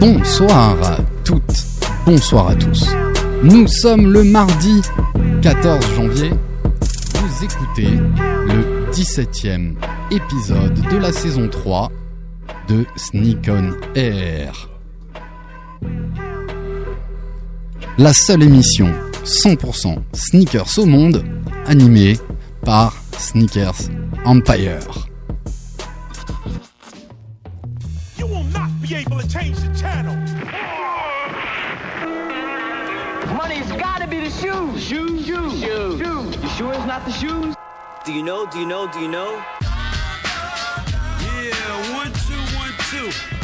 Bonsoir à toutes, bonsoir à tous. Nous sommes le mardi 14 janvier. Vous écoutez le 17e épisode de la saison 3 de Sneak on Air. La seule émission 100% sneakers au monde animée par Sneakers Empire. To change the channel. Money's gotta be the shoes. Shoes, shoes, shoes. shoes. You sure it's not the shoes? Do you know? Do you know? Do you know? Yeah, one, two, one, two.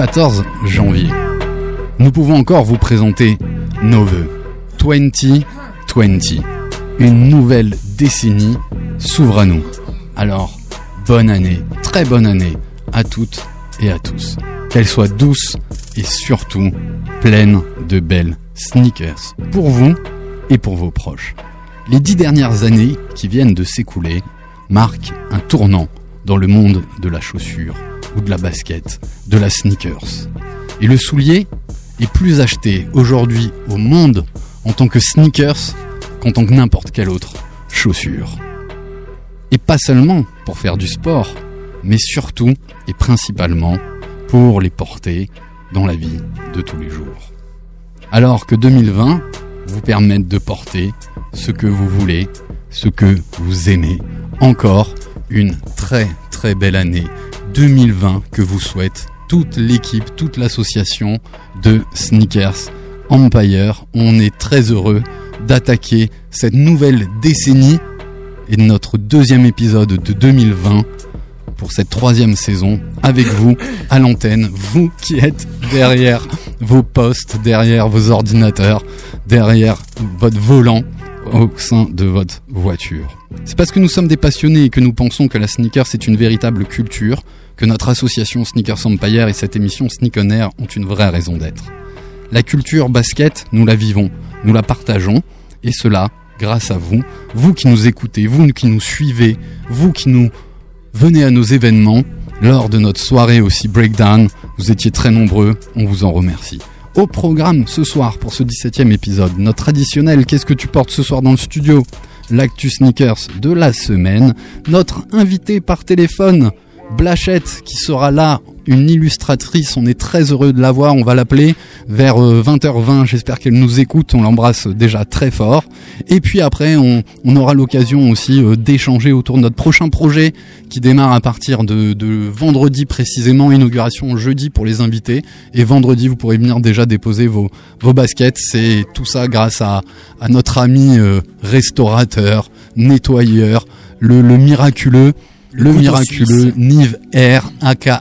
14 janvier. Nous pouvons encore vous présenter nos voeux. 2020. Une nouvelle décennie s'ouvre à nous. Alors, bonne année, très bonne année à toutes et à tous. Qu'elle soit douce et surtout pleine de belles sneakers pour vous et pour vos proches. Les dix dernières années qui viennent de s'écouler marquent un tournant dans le monde de la chaussure ou de la basket, de la sneakers. Et le soulier est plus acheté aujourd'hui au monde en tant que sneakers qu'en tant que n'importe quelle autre chaussure. Et pas seulement pour faire du sport, mais surtout et principalement pour les porter dans la vie de tous les jours. Alors que 2020 vous permette de porter ce que vous voulez, ce que vous aimez. Encore une très très belle année 2020 que vous souhaite toute l'équipe, toute l'association de Sneakers Empire. On est très heureux d'attaquer cette nouvelle décennie et notre deuxième épisode de 2020 pour cette troisième saison avec vous à l'antenne, vous qui êtes derrière vos postes, derrière vos ordinateurs, derrière votre volant au sein de votre voiture. C'est parce que nous sommes des passionnés et que nous pensons que la sneaker c'est une véritable culture, que notre association Sneakers Empire et cette émission Sneak ont une vraie raison d'être. La culture basket, nous la vivons, nous la partageons, et cela grâce à vous, vous qui nous écoutez, vous qui nous suivez, vous qui nous venez à nos événements lors de notre soirée aussi breakdown. Vous étiez très nombreux, on vous en remercie. Au programme ce soir pour ce 17e épisode, notre traditionnel Qu'est-ce que tu portes ce soir dans le studio? L'actu sneakers de la semaine, notre invité par téléphone, Blachette, qui sera là, une illustratrice, on est très heureux de la voir, on va l'appeler vers euh, 20h20, j'espère qu'elle nous écoute, on l'embrasse déjà très fort. Et puis après, on, aura l'occasion aussi euh, d'échanger autour de notre prochain projet qui démarre à partir de, vendredi précisément, inauguration jeudi pour les invités. Et vendredi, vous pourrez venir déjà déposer vos, baskets. C'est tout ça grâce à, notre ami euh, restaurateur, nettoyeur, le miraculeux, le, miraculeux Nive R, aka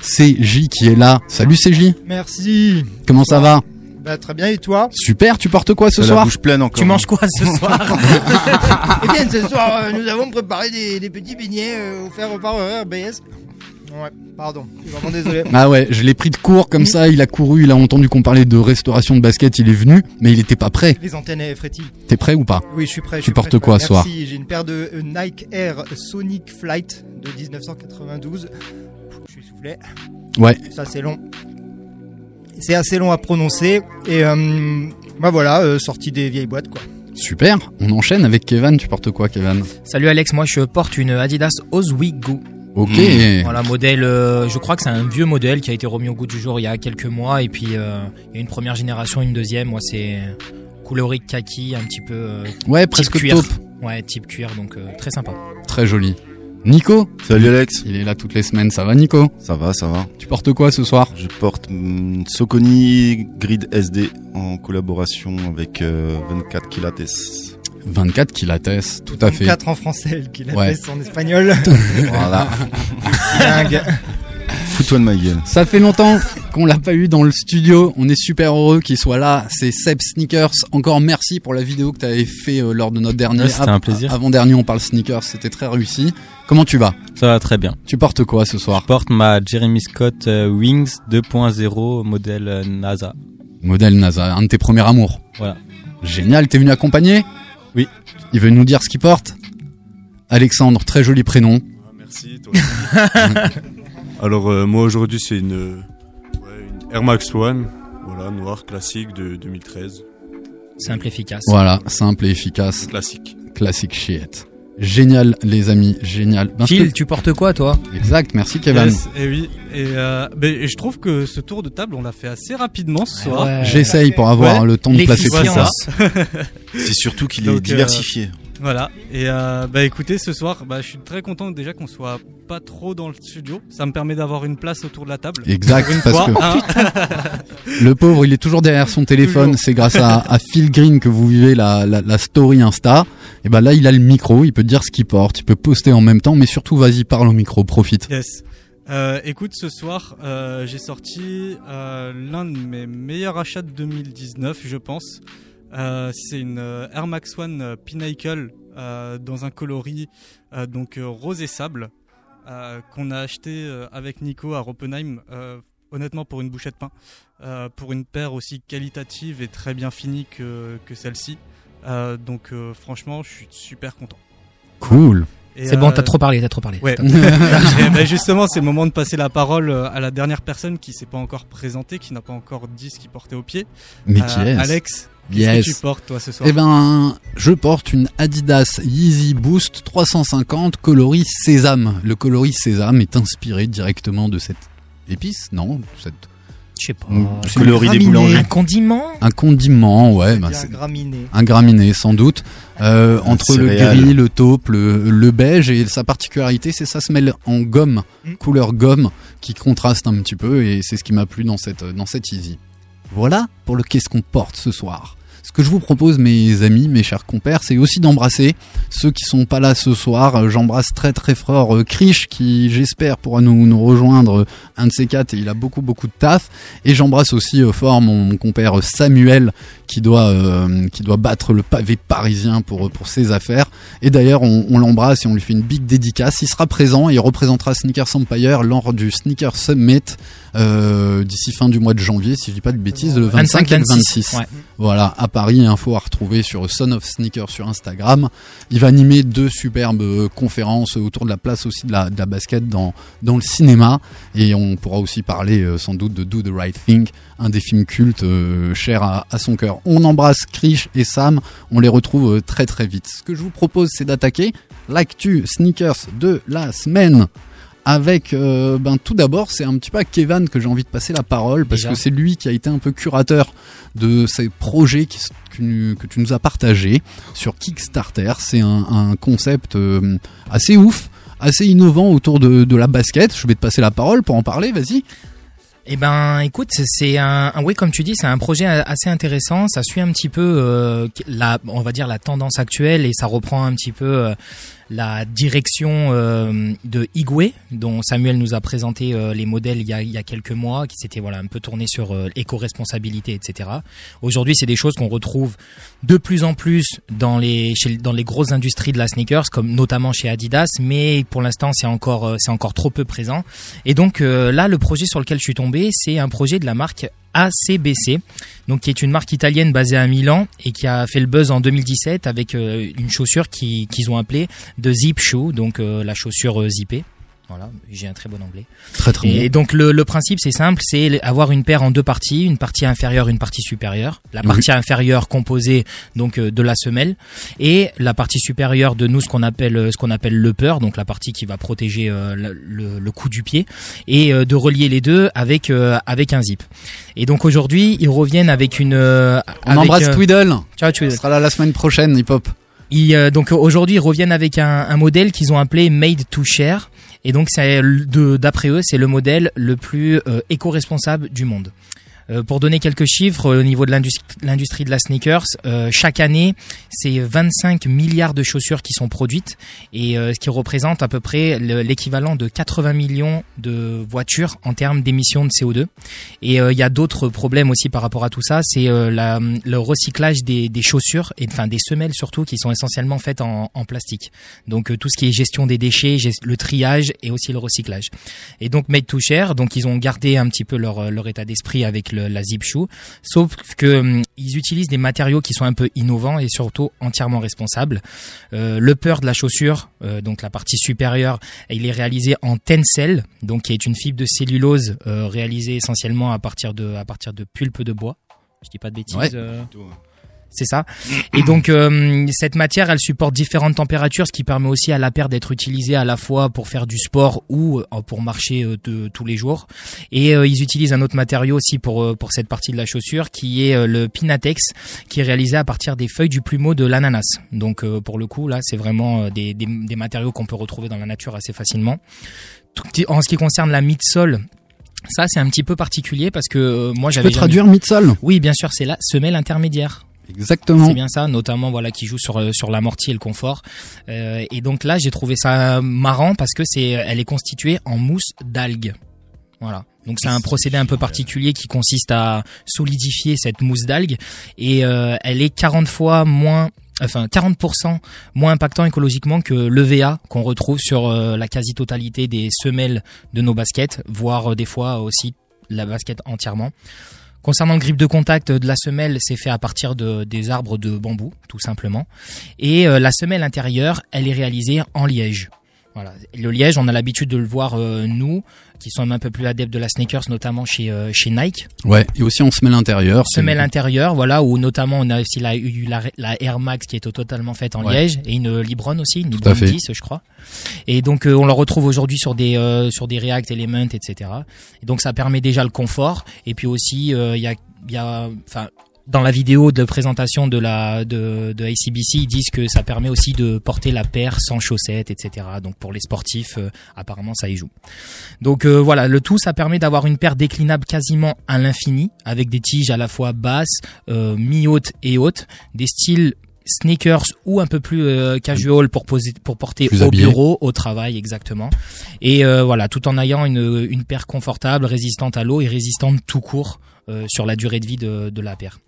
CJ qui est là. Salut CJ, Merci. comment ça va? Bah, très bien, et toi? Super, tu portes quoi ce la soir? bouche pleine encore. Tu manges quoi ce soir? Eh bien, ce soir, euh, nous avons préparé des, des petits beignets euh, offerts par RBS. Ouais, pardon, je suis vraiment désolé. Ah ouais, je l'ai pris de court comme ça, il a couru, il a entendu qu'on parlait de restauration de basket, il est venu, mais il était pas prêt. Les antennes euh, frétillent. T'es prêt ou pas Oui, je suis prêt. je Tu suis portes prêt, quoi ce soir j'ai une paire de euh, Nike Air Sonic Flight de 1992. Je suis soufflé. Ouais, Ça, c'est long. C'est assez long à prononcer. Et euh, bah voilà, euh, sortie des vieilles boîtes, quoi. super. On enchaîne avec Kevin, tu portes quoi Kevin? Salut Alex, moi je porte une Adidas Oswego. Ok. Voilà, modèle, euh, je crois que c'est un vieux modèle qui a été remis au goût du jour il y a quelques mois. Et puis euh, il y a une première génération, une deuxième. Moi c'est couleur kaki, un petit peu euh, Ouais, presque cuir. taupe. Ouais, type cuir, donc euh, très sympa. Très joli. Nico. Salut Alex. Il est là toutes les semaines. Ça va, Nico? Ça va, ça va. Tu portes quoi ce soir? Je porte hum, Soconi Grid SD en collaboration avec euh, 24 Kilates. 24 Kilates, tout à fait. 4 en français, qui l'a Ouais. en espagnol. Voilà. Dingue. Fous-toi de ma gueule. Ça fait longtemps qu'on l'a pas eu dans le studio. On est super heureux qu'il soit là. C'est Seb Sneakers. Encore merci pour la vidéo que tu avais fait euh, lors de notre dernier. Ouais, c'était un plaisir. Avant dernier, on parle sneakers. C'était très réussi. Comment tu vas? Ça va très bien. Tu portes quoi ce soir? Je porte ma Jeremy Scott euh, Wings 2.0 modèle euh, NASA. Modèle NASA, un de tes premiers amours. Voilà. Génial. T'es venu accompagner? Oui. Il veut nous dire ce qu'il porte. Alexandre, très joli prénom. Merci, toi aussi. Alors, euh, moi aujourd'hui, c'est une, euh, ouais, une Air Max One, voilà, noire, classique de 2013. Simple, efficace. Voilà, simple et efficace. Classique. Classique shit. Génial, les amis, génial. Ben, Phil, tu portes quoi, toi? Exact, merci Kevin. Yes, et oui, et, euh, ben, et je trouve que ce tour de table, on l'a fait assez rapidement ce soir. Ouais. J'essaye pour avoir Ouais. le temps de placer tout ça. C'est surtout qu'il est euh, diversifié. Voilà. Et euh, bah écoutez, ce soir, bah, je suis très content déjà qu'on soit pas trop dans le studio. Ça me permet d'avoir une place autour de la table. Exact, une parce fois, que hein. le pauvre, il est toujours derrière son téléphone. C'est grâce à, à Phil Green que vous vivez la, la, la story Insta. Et ben là, il a le micro, il peut dire ce qu'il porte, il peut poster en même temps, mais surtout, vas-y, parle au micro, profite. Yes. Euh, écoute, ce soir, euh, j'ai sorti euh, l'un de mes meilleurs achats de 2019, je pense. Euh, c'est une euh, Air Max One euh, Pinnacle euh, dans un coloris euh, donc euh, rose et sable euh, qu'on a acheté euh, avec Nico à Roppenheim. euh, honnêtement, pour une bouchée de pain, euh, pour une paire aussi qualitative et très bien finie que, que celle-ci. Euh, donc, euh, franchement, je suis super content. Cool. C'est bon, t'as trop parlé, t'as trop parlé. Ouais. Ben, justement, c'est le moment de passer la parole à la dernière personne qui s'est pas encore présentée, qui n'a pas encore dit ce qu'il portait au pied. Mais Euh, qui est Alex, qu'est-ce Yes. que tu portes toi ce soir Eh ben, je porte une Adidas Yeezy Boost 350 coloris sésame. Le coloris sésame est inspiré directement de cette épice, non cette Je sais pas. Mm, coloris des boulangers. Un condiment? Un condiment, ouais, bah, Bien c'est graminé. un graminé sans doute euh, entre le gris, le taupe, le, le beige et sa particularité c'est ça se mêle en gomme, Mm. couleur gomme qui contraste un petit peu et c'est ce qui m'a plu dans cette dans cette Easy. Voilà pour le qu'est-ce qu'on porte ce soir. Ce que je vous propose, mes amis, mes chers compères, c'est aussi d'embrasser ceux qui sont pas là ce soir. J'embrasse très très fort euh, Krish qui, j'espère, pourra nous, rejoindre euh, un de ces quatre et il a beaucoup beaucoup de taf. Et j'embrasse aussi euh, fort mon, compère Samuel qui doit battre le pavé parisien pour ses affaires. Et d'ailleurs, on, l'embrasse et on lui fait une big dédicace. Il sera présent et il représentera Sneakers Empire lors du Sneaker Summit euh, d'ici fin du mois de janvier, si je dis pas de bêtises, le 25, et le 26. Ouais. Voilà, à Paris, info à retrouver sur Son of Sneakers sur Instagram. Il va animer deux superbes euh, conférences autour de la place aussi de la, de la basket dans, dans le cinéma. Et on pourra aussi parler euh, sans doute de Do the Right Thing, un des films cultes euh, chers à, à son cœur. On embrasse Krish et Sam, on les retrouve très très vite. Ce que je vous propose, c'est d'attaquer l'actu sneakers de la semaine. Avec, euh, ben tout d'abord, c'est un petit peu à Kevin que j'ai envie de passer la parole parce Déjà. que c'est lui qui a été un peu curateur de ces projets qui, que, tu nous as partagés sur Kickstarter. C'est un, un concept euh, assez ouf, assez innovant autour de, de la basket. Je vais te passer la parole pour en parler, vas-y. Eh ben, écoute, c'est- un, un- oui, comme tu dis, c'est un projet assez intéressant. Ça suit un petit peu euh, la, on va dire la tendance actuelle et ça reprend un petit peu la direction euh, de Igwe, dont Samuel nous a présenté euh, les modèles il y a, quelques mois, qui s'était voilà un peu tourné sur euh, l'éco-responsabilité, etc. Aujourd'hui, c'est des choses qu'on retrouve de plus en plus dans les dans les grosses industries de la sneakers, comme notamment chez Adidas, mais pour l'instant, c'est encore euh, c'est encore trop peu présent. Et donc là, le projet sur lequel je suis tombé, c'est un projet de la marque ACBC, qui est une marque italienne basée à Milan et qui a fait le buzz en 2017 avec euh, une chaussure qui- qu'ils ont appelée de Zip Shoe, donc euh, la chaussure euh, zippée. Voilà, j'ai un très bon anglais. Très très Et bon. donc le, le principe c'est simple, c'est avoir une paire en deux parties, une partie inférieure, une partie supérieure. La Oui. partie inférieure composée donc euh, de la semelle et la partie supérieure de nous ce qu'on appelle euh, ce qu'on appelle le peur, donc la partie qui va protéger euh, le, le, le cou du pied et euh, de relier les deux avec euh, avec un zip. Et donc aujourd'hui ils reviennent avec une. On avec, embrasse Twiddle. Ciao Twiddle. sera là la semaine prochaine, hip hop. Ils, donc aujourd'hui, ils reviennent avec un, un modèle qu'ils ont appelé Made to Share. Et donc, d'après eux, c'est le modèle le plus euh, éco-responsable du monde. Euh, pour donner quelques chiffres euh, au niveau de l'industrie de la sneakers, euh, chaque année, c'est 25 milliards de chaussures qui sont produites et ce qui représente à peu près le- l'équivalent de 80 millions de voitures en termes d'émissions de CO2. Et il y a d'autres problèmes aussi par rapport à tout ça, c'est le recyclage des, chaussures et enfin des semelles surtout qui sont essentiellement faites en, plastique. Donc tout ce qui est gestion des déchets, le triage et aussi le recyclage. Et donc Made to Share, donc ils ont gardé un petit peu leur état d'esprit avec le- la zip shoe, sauf que hum, ils utilisent des matériaux qui sont un peu innovants et surtout entièrement responsables. Euh, le peur de la chaussure, euh, donc la partie supérieure, il est réalisé en tencel, donc qui est une fibre de cellulose euh, réalisée essentiellement à partir de à partir de pulpe de bois. Je dis pas de bêtises. Ouais. C'est ça. Et donc euh, cette matière, elle supporte différentes températures, ce qui permet aussi à la paire d'être utilisée à la fois pour faire du sport ou euh, pour marcher euh, de, tous les jours. Et euh, ils utilisent un autre matériau aussi pour pour cette partie de la chaussure, qui est le Pinatex, qui est réalisé à partir des feuilles du plumeau de l'ananas. Donc euh, pour le coup, là, c'est vraiment des, des, des matériaux qu'on peut retrouver dans la nature assez facilement. En ce qui concerne la midsole, ça c'est un petit peu particulier parce que euh, moi Tu j'avais peux jamais- traduire midsole? Oui, bien sûr, c'est la semelle intermédiaire. Exactement. C'est bien ça, notamment voilà qui joue sur euh, sur l'amorti et le confort. Euh, et donc là, j'ai trouvé ça marrant parce que c'est elle est constituée en mousse d'algues. Voilà. Donc c'est un procédé un peu particulier qui consiste à solidifier cette mousse d'algues et euh, elle est 40 fois moins enfin 40% moins impactant écologiquement que l'EVA qu'on retrouve sur euh, la quasi-totalité des semelles de nos baskets, voire euh, des fois aussi la basket entièrement. Concernant le grip de contact de la semelle, c'est fait à partir de, des arbres de bambou, tout simplement. Et euh, la semelle intérieure, elle est réalisée en liège. Voilà. Le liège, on a l'habitude de le voir euh, nous, qui sommes un peu plus adeptes de la sneakers, notamment chez euh, chez Nike. Ouais, et aussi en semelle intérieure. c'est- Semelle intérieure, voilà, où notamment on a aussi la, eu la, la Air Max qui est totalement faite en Ouais. liège et une Libron aussi, une Libron fait. 10 je crois. Et donc euh, on le retrouve aujourd'hui sur des euh, sur des React Element, etc. Et donc ça permet déjà le confort et puis aussi euh, il y a il y a enfin dans la vidéo de présentation de la de, de ACBC, ils disent que ça permet aussi de porter la paire sans chaussettes, etc. Donc pour les sportifs, euh, apparemment ça y joue. Donc euh, voilà, le tout, ça permet d'avoir une paire déclinable quasiment à l'infini, avec des tiges à la fois basses, euh, mi-hautes et hautes, des styles sneakers ou un peu plus euh, casual pour poser pour porter Plus au habillé. bureau, au travail exactement. Et euh, voilà, tout en ayant une, une paire confortable, résistante à l'eau et résistante tout court euh, sur la durée de vie de, de la paire.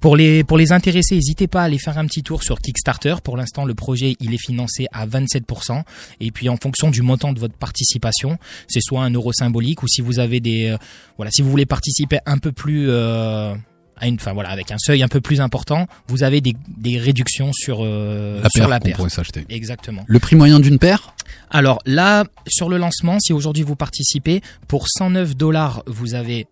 Pour les pour les intéressés, n'hésitez pas à aller faire un petit tour sur Kickstarter. Pour l'instant, le projet il est financé à 27%. Et puis en fonction du montant de votre participation, c'est soit un euro symbolique ou si vous avez des euh, voilà, si vous voulez participer un peu plus euh, à une, enfin voilà, avec un seuil un peu plus important, vous avez des, des réductions sur euh, La sur paire la paire. pourrait s'acheter. Exactement. Le prix moyen d'une paire? Alors là, sur le lancement, si aujourd'hui vous participez, pour 109 dollars, vous avez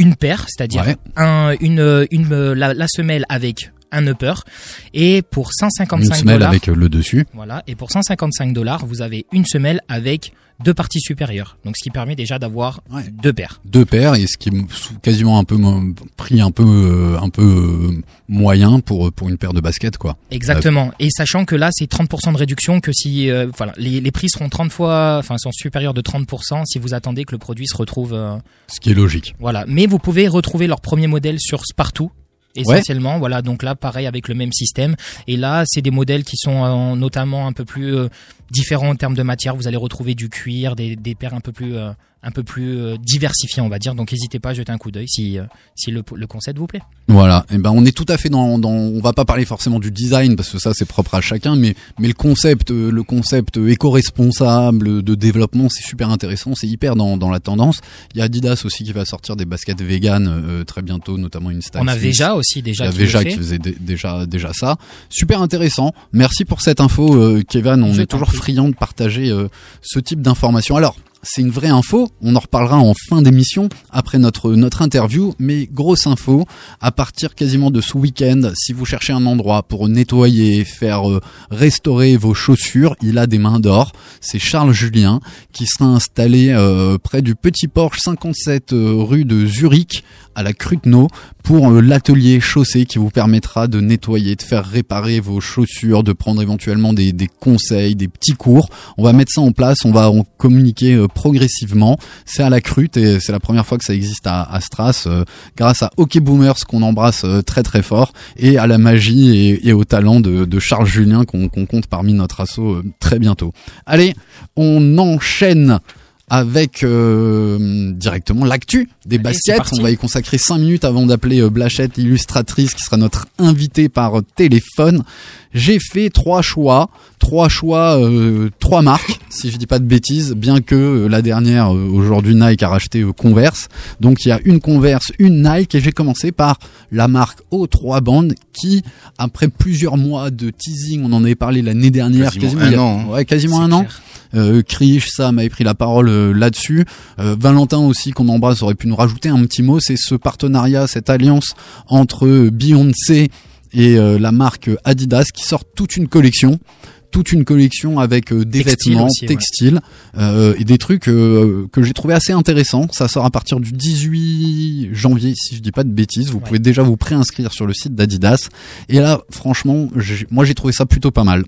une paire, c'est-à-dire Ouais. un, une, une, euh, la, la semelle avec un upper, et pour Une 155 semelle dollars, avec euh, le dessus. voilà, et pour 155 dollars, vous avez une semelle avec deux parties supérieures. Donc ce qui permet déjà d'avoir Ouais. deux paires. Deux paires et ce qui est quasiment un peu prix un peu euh, un peu euh, moyen pour pour une paire de baskets quoi. Exactement. Et sachant que là, c'est 30% de réduction que si, euh, voilà, les, les prix seront 30 fois, enfin, sont supérieurs de 30% si vous attendez que le produit se retrouve, euh, Ce qui est logique. voilà. Mais vous pouvez retrouver leur premier modèle sur Spartoo. Essentiellement, voilà. Donc là, pareil avec le même système. Et là, c'est des modèles qui sont euh, notamment un peu plus euh, différents en termes de matière. Vous allez retrouver du cuir, des, des paires un peu plus, euh, un peu plus euh, diversifiées, on va dire. Donc n'hésitez pas à jeter un coup d'œil si, euh, si le, le concept vous plaît. Voilà, et ben on est tout à fait dans, dans on va pas parler forcément du design parce que ça c'est propre à chacun mais mais le concept le concept éco-responsable de développement c'est super intéressant, c'est hyper dans, dans la tendance. Il y a Adidas aussi qui va sortir des baskets vegan très bientôt notamment une On a. Veja aussi déjà. Il y a qui Veja qui faisait dé- déjà déjà ça. Super intéressant. Merci pour cette info, Kevin. On Je est toujours prie. friand de partager euh, ce type d'informations. Alors, c'est une vraie info. On en reparlera en fin d'émission après notre interview. Mais grosse info, à partir quasiment de ce week-end, si vous cherchez un endroit pour nettoyer, faire euh, restaurer vos chaussures, il a des mains d'or. C'est Charles Julien qui sera installé euh, près du Petit Porche 57 euh, rue de Zurich à la Cruteno pour euh, l'atelier chaussée qui vous permettra de nettoyer, de faire réparer vos chaussures, de prendre éventuellement des, des conseils, des petits cours. On va mettre ça en place, on va en communiquer euh, progressivement. C'est à la Crute et c'est la première fois que ça existe à, à Stras euh, grâce à Hockey Boomers qu'on embrasse euh, très très fort et à la magie et, et au talent de, de Charles Julien qu'on compte parmi notre assaut très bientôt. Allez, on enchaîne avec euh, directement l'actu des Allez, baskets. On va y consacrer 5 minutes avant d'appeler euh, Blachette, illustratrice, qui sera notre invitée par téléphone. J'ai fait trois choix, trois choix, euh, trois marques, si je dis pas de bêtises, bien que euh, la dernière, euh, aujourd'hui Nike a racheté euh, Converse. Donc il y a une Converse, une Nike, et j'ai commencé par la marque O3 Band, qui, après plusieurs mois de teasing, on en avait parlé l'année dernière, Quasiment un an, hein. ouais, quasiment un an. Euh, Krish, Sam avait pris la parole euh, là-dessus. Euh, Valentin aussi, qu'on embrasse, aurait pu nous rajouter un petit mot. C'est ce partenariat, cette alliance entre euh, Beyoncé et euh, la marque Adidas qui sort toute une collection toute une collection avec des Textile vêtements aussi, ouais. textiles euh, et des trucs euh, que j'ai trouvé assez intéressants. Ça sort à partir du 18 janvier, si je dis pas de bêtises. Vous Ouais. pouvez déjà vous préinscrire sur le site d'Adidas. Et là, franchement, moi j'ai trouvé ça plutôt pas mal.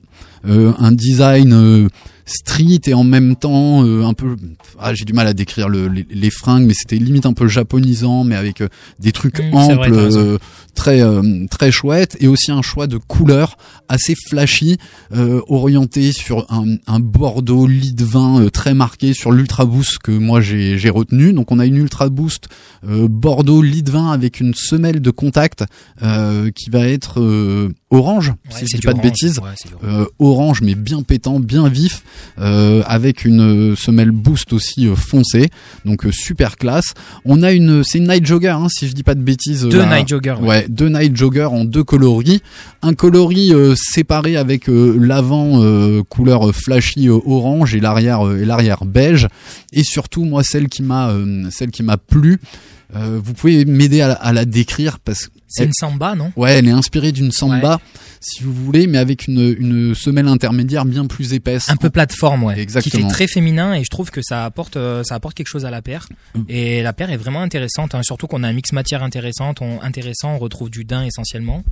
Euh, un design euh, street et en même temps euh, un peu ah, j'ai du mal à décrire le, les, les fringues mais c'était limite un peu japonisant mais avec euh, des trucs Mmh, vrai, très euh, très chouettes et aussi un choix de couleurs assez flashy euh, orienté sur un, un bordeaux lit de vin euh, très marqué sur l'ultra boost que moi j'ai j'ai retenu donc on a une ultra boost euh, bordeaux lit de vin avec une semelle de contact euh, qui va être euh, orange Ouais, si je dis pas de bêtises Ouais, orange. euh, orange mais bien pétant, bien vif, euh, avec une semelle boost aussi foncée, donc euh, super classe. On a une, c'est une night jogger, hein, si je dis pas de bêtises. Deux là. night joggers. ouais. Ouais, deux night joggers en deux coloris, un coloris euh, séparé avec euh, l'avant euh, couleur flashy orange et l'arrière et l'arrière beige, et surtout moi celle qui m'a plu. vous pouvez m'aider à, à la décrire parce C'est une samba, non? Ouais, elle est inspirée d'une samba, si vous voulez, mais avec une, une semelle intermédiaire bien plus épaisse. un peu plateforme, ouais, qui Exactement. fait très féminin et je trouve que ça apporte, euh, ça apporte quelque chose à la paire. Mm. Et la paire est vraiment intéressante, hein, surtout qu'on a un mix matière intéressante, on, intéressant, on retrouve du daim essentiellement.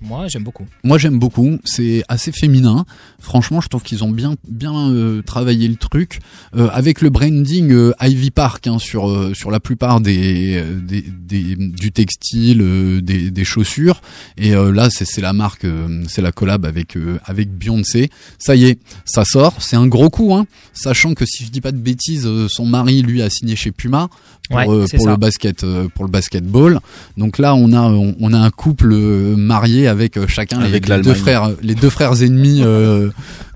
Moi, j'aime beaucoup. Moi, j'aime beaucoup. C'est assez féminin. Franchement, je trouve qu'ils ont bien, bien euh, travaillé le truc Euh, avec le branding euh, Ivy Park hein, sur sur la plupart des, des, du textile, des, des chaussures. Et là, c'est la marque, c'est la collab avec avec Beyoncé. Ça y est, ça sort. C'est un gros coup, hein. Sachant que si je dis pas de bêtises, son mari lui a signé chez Puma pour, Ouais, euh, pour le basket euh, pour le basketball. Donc là, on a on, on a un couple euh, marié avec chacun les- Avec les, deux frères les deux frères ennemis euh,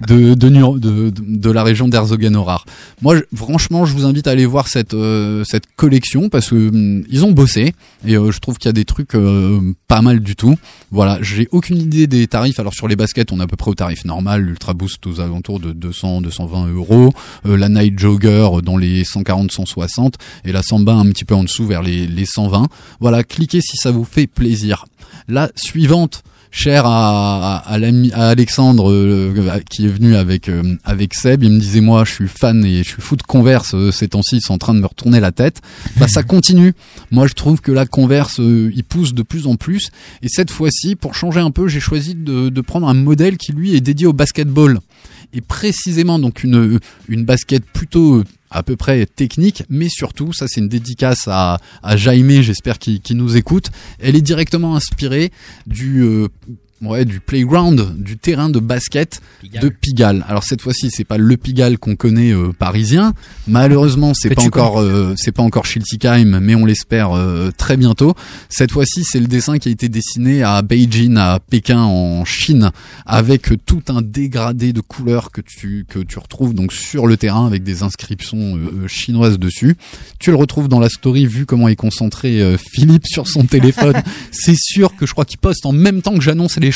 de de, de de de la région d'Herzogenaurach. Moi, je- franchement, je vous invite à aller voir cette euh, cette collection parce que hum, ils ont bossé et euh, je trouve qu'il y a des trucs euh, pas mal du tout. Voilà, j'ai aucune idée des tarifs. Alors sur les baskets, on est à peu près au tarif normal, l'Ultra Boost aux alentours de 200 220 euros, euh, la Night Jogger dans les 140 160 et la Samba un petit peu en dessous vers les les 120. Voilà, cliquez si ça vous fait plaisir. La suivante cher à, à, à l'ami- à Alexandre euh, qui est venu avec euh, avec Seb il me disait moi je suis fan et je suis fou de Converse euh, ces temps-ci ils sont en train de me retourner la tête bah ça continue moi je trouve que la Converse il pousse de plus en plus et cette fois-ci pour changer un peu j'ai choisi de, de prendre un modèle qui lui est dédié au basketball et précisément donc une une basket plutôt à peu près technique, mais surtout, ça c'est une dédicace à, à Jaime, j'espère qu'il nous écoute. Elle est directement inspirée du euh, ouais du playground, du terrain de basket Pigalle. de Pigalle. Alors cette fois-ci, c'est pas le Pigalle qu'on connaît euh, parisien. Malheureusement, c'est pas encore euh, c'est pas encore Schiltigheim, mais on l'espère euh, très bientôt. Cette fois-ci, c'est le dessin qui a été dessiné à Beijing, à Pékin, en Chine, avec tout un dégradé de couleurs que tu que tu retrouves donc sur le terrain avec des inscriptions chinoises dessus. Tu le retrouves dans la story vu comment est concentré Philippe sur son téléphone. c'est sûr que je crois qu'il poste en même temps que j'annonce les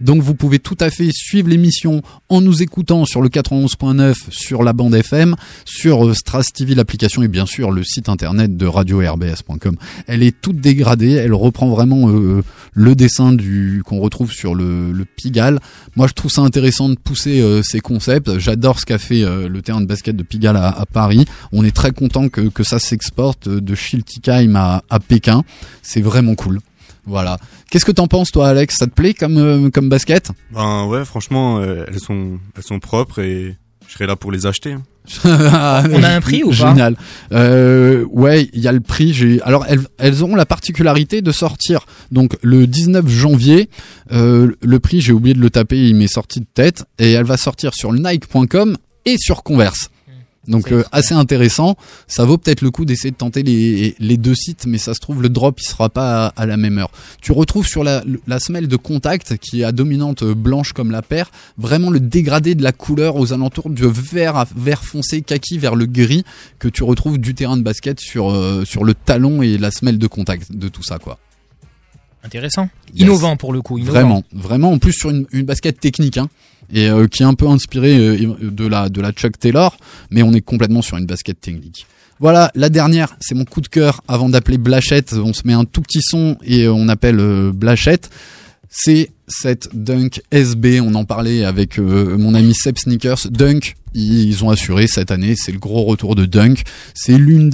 Donc vous pouvez tout à fait suivre l'émission en nous écoutant sur le 91.9 sur la bande FM, sur euh, Stras TV l'application et bien sûr le site internet de radio-rbs.com. Elle est toute dégradée, elle reprend vraiment euh, le dessin qu'on retrouve sur le, le Pigalle. Moi je trouve ça intéressant de pousser euh, ces concepts. J'adore ce qu'a fait euh, le terrain de basket de Pigalle à, Paris. On est très content que, ça s'exporte euh, de Schiltigheim à Pékin. C'est vraiment cool. Voilà. Qu'est-ce que t'en penses toi Alex? Ça te plaît comme euh, comme basket? Ben ouais, franchement, euh, elles sont elles sont propres et je serai là pour les acheter. hein. On a un prix ou pas? Génial. Euh, ouais, il y a le prix. J'ai alors elles, elles auront la particularité de sortir donc le 19 janvier. Euh, le prix, j'ai oublié de le taper, il m'est sorti de tête et elle va sortir sur le Nike.com et sur Converse. Donc euh, assez intéressant. Ça vaut peut-être le coup d'essayer de tenter les, les deux sites, mais ça se trouve le drop il sera pas à, à la même heure. Tu retrouves sur la, la semelle de contact qui est à dominante blanche comme la paire, vraiment le dégradé de la couleur aux alentours du vert à vert foncé kaki vers le gris que tu retrouves du terrain de basket sur euh, sur le talon et la semelle de contact de tout ça quoi. Intéressant. Yes. Innovant pour le coup. Innovant. Vraiment, vraiment en plus sur une, une basket technique hein, et euh, qui est un peu inspirée euh, de la de la Chuck Taylor, mais on est complètement sur une basket technique. Voilà, la dernière, c'est mon coup de cœur avant d'appeler Blachette. On se met un tout petit son et on appelle euh, Blachette. C'est cette Dunk SB. On en parlait avec euh, mon ami Seb Sneakers. Dunk, ils ont assuré cette année, c'est le gros retour de Dunk. C'est l'une,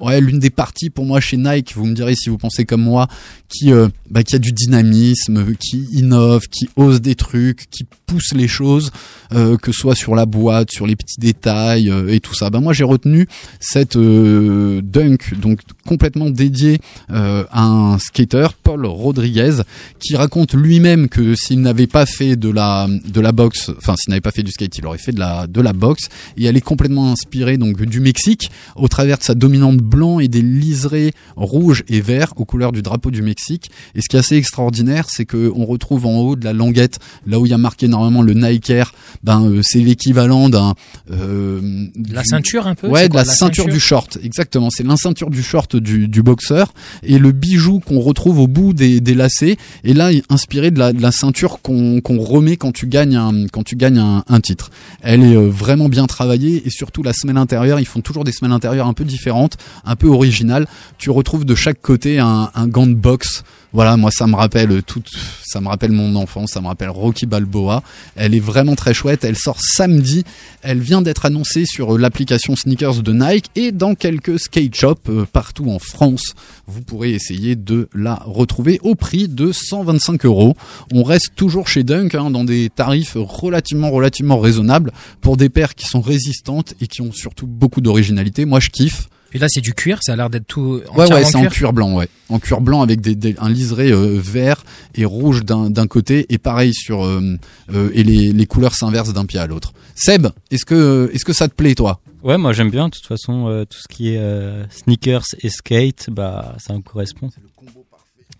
ouais, l'une des parties pour moi chez Nike. Vous me direz si vous pensez comme moi, qui, euh, bah, qui a du dynamisme, qui innove, qui ose des trucs, qui pousse les choses, euh, que ce soit sur la boîte, sur les petits détails euh, et tout ça. Bah moi j'ai retenu cette Dunk, donc complètement dédiée à un skater, Paul Rodriguez, qui raconte lui-même que s'il n'avait pas fait de la de la boxe, enfin s'il n'avait pas fait du skate, il aurait fait de la de la boxe. Et elle est complètement inspirée donc du Mexique, au travers de sa dominante blanc et des liserés rouges et verts aux couleurs du drapeau du Mexique. Et ce qui est assez extraordinaire, c'est que on retrouve en haut de la languette, là où il y a marqué normalement le Nike Air, ben euh, c'est l'équivalent d'un euh, La du- ceinture un peu Ouais, de la, ceinture, du short, exactement. C'est l'inceinture du short du, du boxeur et le bijou qu'on retrouve au bout des, des lacets. Et là, inspiré de la, de la ceinture qu'on remet quand tu gagnes un quand tu gagnes un, un titre. Elle est euh, vraiment bien travaillée et surtout la semelle intérieure. Ils font toujours des semelles intérieures un peu différentes, un peu originales. Tu retrouves de chaque côté un, un gant de boxe. Voilà, moi ça me rappelle tout, ça me rappelle mon enfance, ça me rappelle Rocky Balboa. Elle est vraiment très chouette. Elle sort samedi. Elle vient d'être annoncée sur l'application sneakers de Nike et dans quelques skate shops euh, partout en France. Vous pourrez essayer de la retrouver au prix de 125 euros. On reste toujours chez Dunk hein, dans des tarifs relativement relativement raisonnables pour des paires qui sont résistantes et qui ont surtout beaucoup d'originalité. Moi je kiffe. Et là, c'est du cuir, ça a l'air d'être tout. Ouais, ouais, c'est en cuir. blanc, ouais. En cuir blanc avec des, des- un liseré euh, vert et rouge d'un d'un côté et pareil sur euh, euh, et les, les couleurs s'inversent d'un pied à l'autre. Seb, est-ce que est-ce que ça te plaît toi? Ouais, moi j'aime bien. De toute façon, euh, tout ce qui est euh, sneakers et skate, bah ça me correspond.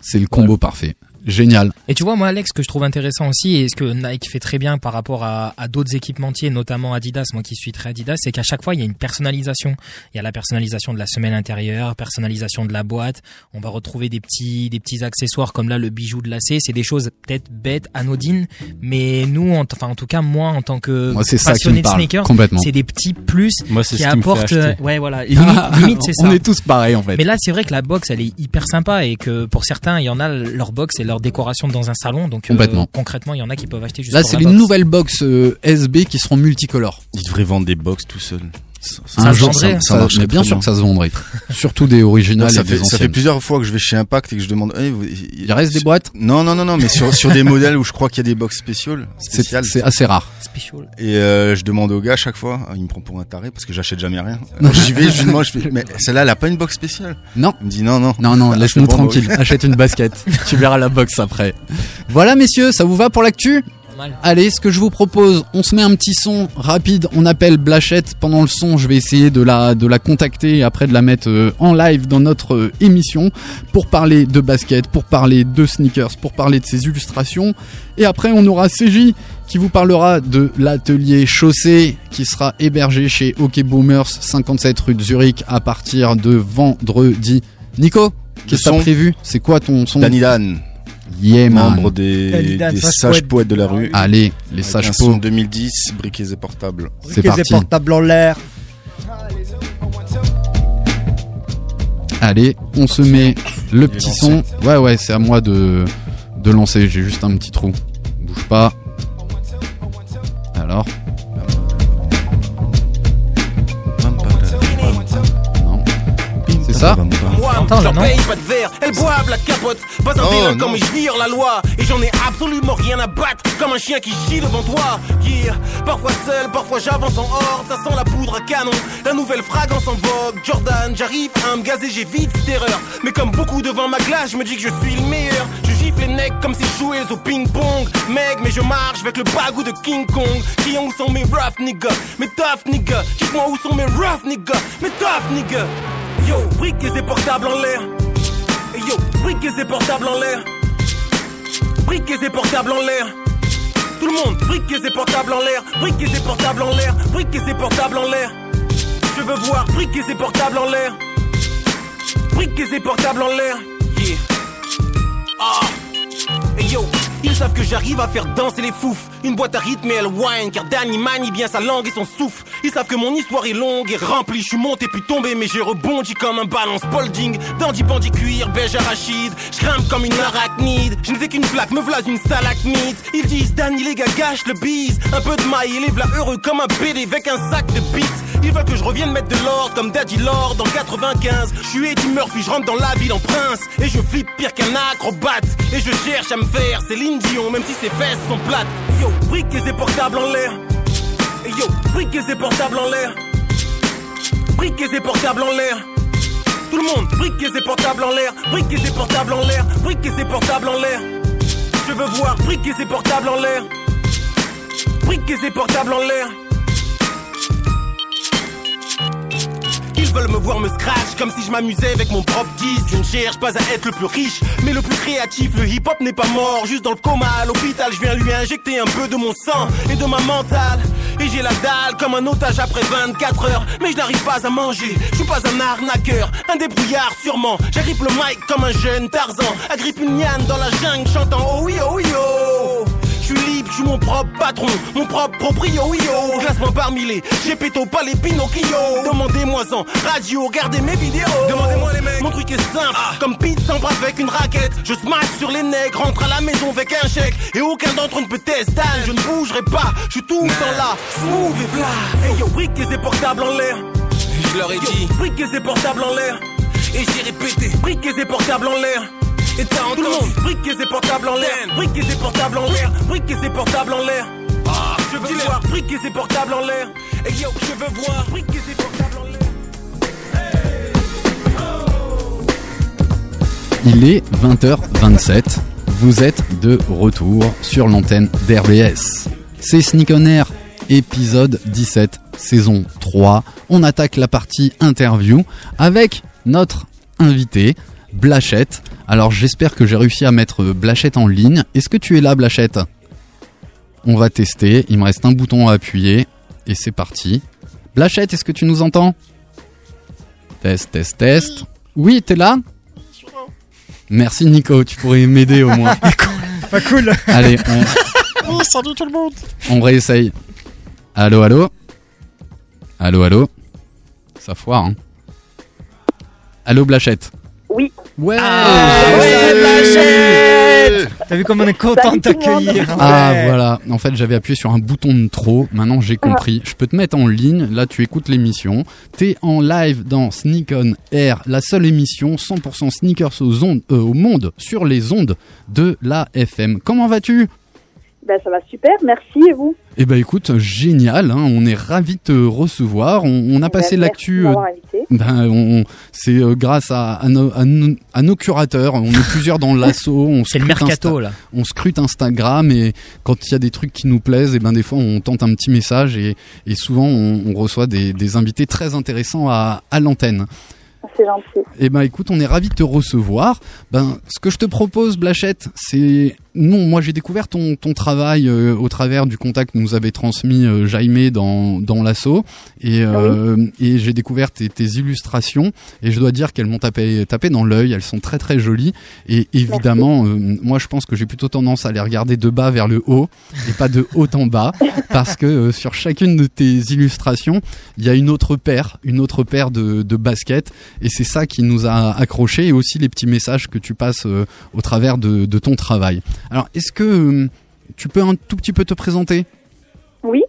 C'est le combo parfait. Génial. Et tu vois, moi, Alex, ce que je trouve intéressant aussi, et ce que Nike fait très bien par rapport à, à d'autres équipementiers, notamment Adidas, moi qui suis très Adidas, c'est qu'à chaque fois, il y a une personnalisation. Il y a la personnalisation de la semelle intérieure, personnalisation de la boîte. On va retrouver des petits, des petits accessoires comme là, le bijou de lacet. C'est des choses peut-être bêtes, anodines, mais nous, en, enfin, en tout cas, moi, en tant que Moi, c'est ça qui passionné me de parle, sneakers, c'est des petits plus Moi, c'est qui ce qui me fait apportent, acheter. euh, ouais, voilà. Limite, limite c'est ça. On est tous pareils en fait. Mais là, c'est vrai que la box, elle est hyper sympa et que pour certains, il y en a leur box et leur décoration dans un salon. Donc euh, Complètement. concrètement, il y en a qui peuvent acheter juste Là, c'est les box. nouvelles box euh, SB qui seront multicolores. Ils devraient vendre des box tout seuls. Ça, Un jour, ça, ça ça- marcherait mais bien sûr bien. que ça se vendrait. Surtout des originales ça, et fait, des ça fait plusieurs fois que je vais chez Impact et que je demande. Eh, vous- Il reste des boîtes Non, non, non, non, mais sur, sur des modèles où je crois qu'il y a des box spéciales. C'est spéciales. c'est assez rare. Special. Et euh, je demande au gars à chaque fois, il me prend pour un taré parce que j'achète jamais rien. J'y vais, je lui demande, je fais, mais celle-là, elle a pas une box spéciale. Non. Il me dit non, non. Non, non, laisse-nous tranquille. Achète une basket. tu verras la box après. Voilà, messieurs, ça vous va pour l'actu? Allez, ce que je vous propose, on se met un petit son rapide. On appelle Blachette. Pendant le son, je vais essayer de la, de la contacter et après de la mettre euh, en live dans notre euh, émission pour parler de basket, pour parler de sneakers, pour parler de ses illustrations. Et après, on aura CJ qui vous parlera de l'atelier chaussée qui sera hébergé chez Hockey Boomers 57 rue de Zurich à partir de vendredi. Nico, qu'est-ce que t'as prévu? C'est quoi ton son? Danny Dan. Yeah, man. membre des, sages poète. poètes de la rue. Allez, les sages pots. 2010, briquets et portables. C'est Briquets et portables en l'air. Allez, on se met le petit son. Ouais, ouais, c'est à moi de, de lancer. J'ai juste un petit trou. Bouge pas. Alors. Non. C'est ça J'en non paye pas de verre, elles boivent la capote. Pas un Oh, non. mais je vire la loi. Et j'en ai absolument rien à battre, comme un chien qui chie devant toi. Yeah. Parfois seul, parfois j'avance en horde, ça sent la poudre à canon. La nouvelle fragrance en vogue. Jordan, j'arrive à me gazer, j'ai vite terreur. Mais comme beaucoup devant ma glace, je me dis que je suis le meilleur. Je gifle les necks comme si je jouais au ping-pong. Mec, mais je marche avec le bagou de King Kong. Criant où sont mes rough niggas, mes tough niggas. Dites-moi où sont mes rough niggas, mes tough niggas. Yo, briquez et portables en l'air. Yo, briquez et portables en l'air. Briquez et portables en l'air. Tout le monde, briquez et portables en l'air. Briquez et portables en l'air. Briquez et portables en l'air. Je veux voir briquez et portables en l'air. Briquez et portables en l'air. Ah. Hey yo, ils savent que j'arrive à faire danser les fouf. Une boîte à rythme et elle whine, car Danny manie bien sa langue et son souffle. Ils savent que mon histoire est longue et remplie. Je suis monté puis tombé, mais j'ai rebondi comme un ballon Spalding. Dandy bandit cuir, beige arachide. Je grimpe comme une arachnide. Je ne fais qu'une flaque, me v'là une stalagmite. Ils disent Danny les gars gâche le bise. Un peu de maille et les v'là heureux comme un BD avec un sac de beats. Ils veulent que je revienne mettre de l'ordre comme Daddy Lord en 95. Je suis Eddie Murphy, je rentre dans la ville en prince. Et je flippe pire qu'un acrobate. Et je cherche à me faire Céline Dion, même si ses fesses sont plates. Yo, briquez et portables en l'air. Yo, briquez et portables en l'air. Briquez et portables en l'air. Tout le monde, briquez et portables en l'air. Briquez et portables en l'air. Briquez et portables en l'air. Je veux voir briquez et portables en l'air. Briquez et portables en l'air. Ils veulent me voir me scratch comme si je m'amusais avec mon propre disque. Je ne cherche pas à être le plus riche, mais le plus créatif. Le hip hop n'est pas mort, juste dans le coma à l'hôpital. Je viens lui injecter un peu de mon sang et de ma mentale. Et j'ai la dalle comme un otage après 24 heures. Mais je n'arrive pas à manger, je suis pas un arnaqueur, un débrouillard sûrement. J'agrippe le mic comme un jeune Tarzan. Agrippe une liane dans la jungle chantant oh oui oh oui oh. Je suis mon propre patron, mon propre proprio, oh. Classement par mille, j'ai péto pas les Pinocchio. Demandez-moi en radio, regardez mes vidéos. Demandez-moi les mecs. Mon truc est simple, comme Pete s'embrasse avec une raquette. Je smash sur les nègres, rentre à la maison avec un chèque. Et aucun d'entre eux ne peut tester, je ne bougerai pas. Je suis tout le temps là, smooth et bla. Hey yo, briquez et portables en l'air. Je leur ai dit, briquez et portables en l'air. Et j'ai répété, briquez et portables en l'air. Et t'as entendu, tout le monde, briquez et portables en l'air. Briquez et portables en l'air. Briquez et portables en l'air. Ah, je veux voir, briquez et portables en l'air. Et yo, je veux voir, briquez et portables en l'air. Il est 20h27. Vous êtes de retour sur l'antenne d'RBS. C'est Sneak on Air, épisode 17, saison 3. On attaque la partie interview avec notre invité, Blachette. Alors j'espère que j'ai réussi à mettre Blachette en ligne. Est-ce que tu es là, Blachette? On va tester. Il me reste un bouton à appuyer. Et c'est parti. Blachette, est-ce que tu nous entends? Test, test, test. Oui, t'es là? Merci Nico, tu pourrais m'aider au moins. Pas cool. Allez, on, Oh, salut tout le monde. on réessaye. Allô, allô? Allô, allô? Ça foire, hein Allô, Blachette Oui. Ouais ouais, Blachette T'as vu comme on est content de t'accueillir. Ah Ouais. voilà, en fait j'avais appuyé sur un bouton de trop, maintenant j'ai compris. Je peux te mettre en ligne, là tu écoutes l'émission, t'es en live dans Sneak On Air, la seule émission 100% sneakers aux ondes, euh, au monde, sur les ondes de la FM. Comment vas-tu? Ben, ça va super, merci et vous? Eh ben écoute, génial, hein, on est ravis de te recevoir, on, on a passé Ben, l'actu... de m'avoir invité. Ben, on, c'est euh, grâce à, à, nos, à nos- à nos curateurs. On est plusieurs dans l'assaut. On C'est le scrute mercato, Insta- là. On scrute Instagram et quand il y a des trucs qui nous plaisent, et ben des fois on tente un petit message et, et souvent on, on reçoit des, des invités très intéressants à, à l'antenne. C'est gentil. Eh ben écoute, on est ravis de te recevoir. Ben ce que je te propose, Blachette, c'est non, moi j'ai découvert ton, ton travail euh, au travers du contact que nous avait transmis euh, Jaime dans, dans l'assaut. Et, euh, et j'ai découvert tes, tes illustrations. Et je dois dire qu'elles m'ont tapé, tapé dans l'œil, elles sont très très jolies. Et évidemment euh, moi je pense que j'ai plutôt tendance à les regarder de bas vers le haut et pas de haut en bas. Parce que euh, sur chacune de tes illustrations il y a une autre paire, une autre paire de, de baskets. Et c'est ça qui nous a accroché et aussi les petits messages que tu passes euh, au travers de, de ton travail. Alors, est-ce que euh, tu peux un tout petit peu te présenter? Oui.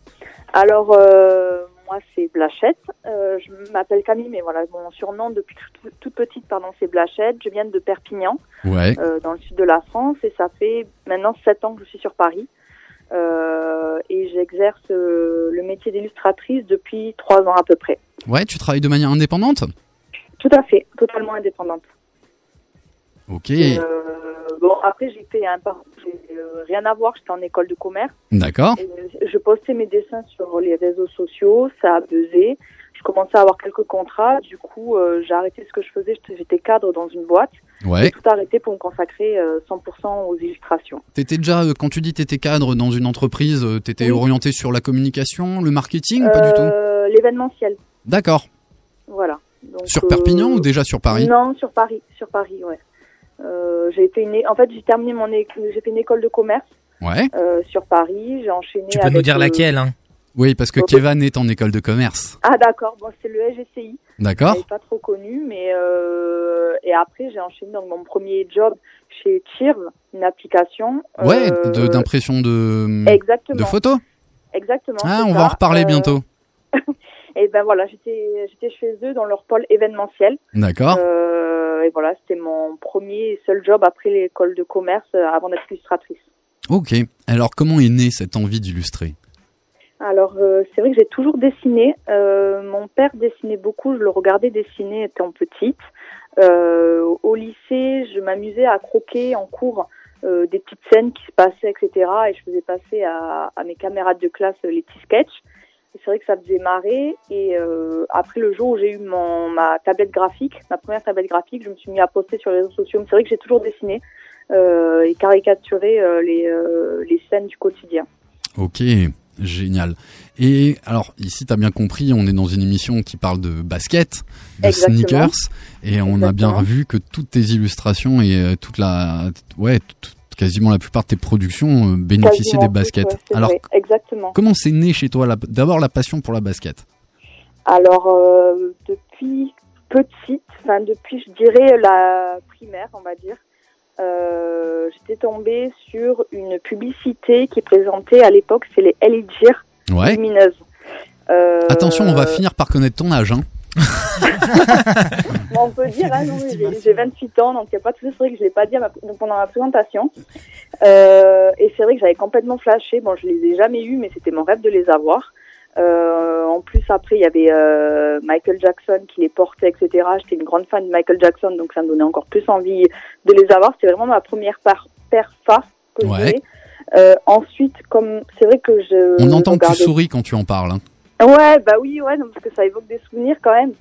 Alors, euh, moi, c'est Blachette. Euh, je m'appelle Camille, mais voilà, mon surnom depuis toute, petite, pardon, c'est Blachette. Je viens de Perpignan, Ouais. euh, dans le sud de la France, et ça fait maintenant sept ans que je suis sur Paris. Et j'exerce le métier d'illustratrice depuis trois ans à peu près. Ouais, tu travailles de manière indépendante? Tout à fait, totalement indépendante. Ok. Euh, bon, après, j'ai fait un parcours, euh, rien à voir, j'étais en école de commerce. D'accord. Euh, je postais mes dessins sur les réseaux sociaux, ça a buzzé. Je commençais à avoir quelques contrats, du coup, euh, j'ai arrêté ce que je faisais, j'étais- cadre dans une boîte. Ouais. J'ai tout arrêté pour me consacrer euh, 100% aux illustrations. T'étais déjà, euh, quand tu dis t'étais cadre dans une entreprise, t'étais Oui. orienté sur la communication, le marketing ou pas du tout? L'événementiel, D'accord. voilà. Donc, Sur Perpignan ou déjà sur Paris? Non, sur Paris, sur Paris, ouais. Euh, j'ai fait une, é- en fait, j'ai terminé mon, é- j'ai fait une école de commerce Ouais. euh, sur Paris. J'ai enchaîné. Tu peux nous dire euh, laquelle hein? Oui, parce que Ok. Kevin est en école de commerce. Ah d'accord, bon, c'est le SGCI. D'accord. Je pas trop connu, mais euh, et après j'ai enchaîné donc mon premier job chez Cheers, une application. Ouais, euh, d'impression de, Exactement. de photos. Exactement. Ah, on ça. va en reparler Euh, bientôt. Et ben voilà, j'étais j'étais chez eux dans leur pôle événementiel. D'accord. Euh, et voilà, c'était mon premier et seul job après l'école de commerce euh, avant d'être illustratrice. Ok. Alors, comment est née cette envie d'illustrer? Alors, euh, c'est vrai que j'ai toujours dessiné. Euh, mon père dessinait beaucoup, je le regardais dessiner étant petite. Au lycée, je m'amusais à croquer en cours euh, des petites scènes qui se passaient, etc. Et je faisais passer à, à mes camarades de classe euh, les petits sketchs. C'est vrai que ça faisait marrer. Et euh, après le jour où j'ai eu mon, ma tablette graphique, ma première tablette graphique, je me suis mis à poster sur les réseaux sociaux. C'est vrai que j'ai toujours dessiné euh, et caricaturé euh, les, les scènes du quotidien. Ok, génial. Et alors ici, t'as bien compris, on est dans une émission qui parle de basket, de Exactement. sneakers, et on a bien vu que toutes tes illustrations et toute la, ouais, tout- quasiment la plupart de tes productions euh, bénéficiaient Quasiment des baskets. alors, vrai, exactement. comment c'est né chez toi d'abord la passion pour la basket? Alors, euh, depuis petite, enfin depuis, je dirais, la primaire, on va dire, euh, j'étais tombée sur une publicité qui présentait à l'époque, c'est les Ouais. lumineuses. Euh, Attention, on va finir par connaître ton âge. Hein. Bon, on peut dire, hein, non, j'ai- j'ai 28 ans, donc il n'y a pas de souci. C'est vrai que je l'ai pas dit ma- pendant ma présentation. Euh, et c'est vrai que j'avais complètement flashé. Bon, je les ai jamais eus, mais c'était mon rêve de les avoir. Euh, en plus, après, il y avait euh, Michael Jackson qui les portait, etc. J'étais une grande fan de Michael Jackson, donc ça me donnait encore plus envie de les avoir. C'était vraiment ma première par paire phare que Ouais. j'ai. Ensuite, comme c'est vrai que je On entend que tu souris quand tu en parles. hein. Ouais, bah oui, ouais, non, parce que ça évoque des souvenirs quand même.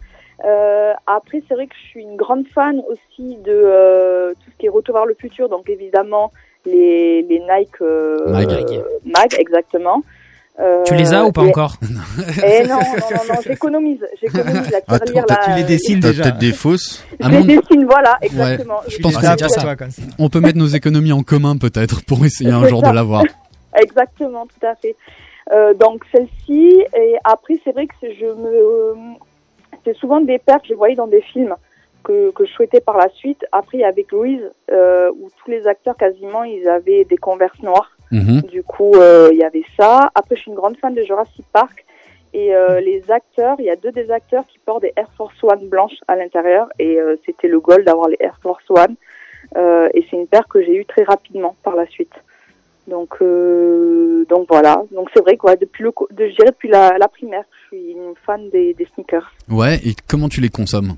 Euh, après, c'est vrai que je suis une grande fan aussi de euh, tout ce qui est Retour vers le futur, donc évidemment les, les Nike euh, Mag. euh, Mag, exactement. Euh, Tu les as ou pas et- encore Eh non, non, non, non, j'économise, j'économise la tirelire, là. tu les dessines déjà. peut-être des fausses Je les dessine, voilà, Ouais, exactement. je pense que dessine. on peut mettre nos économies en commun peut-être pour essayer un C'est jour ça. de l'avoir. Exactement, tout à fait. Euh, donc celle-ci, et après c'est vrai que c'est- je me, euh, c'est souvent des paires que je voyais dans des films que, que je souhaitais par la suite. Après avait Louise, euh, où tous les acteurs quasiment ils avaient des converses noires. Mhm. Du coup euh, il y avait ça. Après je suis une grande fan de Jurassic Park. Et euh, les acteurs, il y a deux des acteurs qui portent des Air Force One blanches à l'intérieur. Et euh, c'était le goal d'avoir les Air Force One. Euh, et c'est une paire que j'ai eue très rapidement par la suite. Donc, euh, donc voilà. Donc c'est vrai quoi. Depuis le, de, je dirais depuis la, la primaire, je suis une fan des, des sneakers. Ouais, et comment tu les consommes?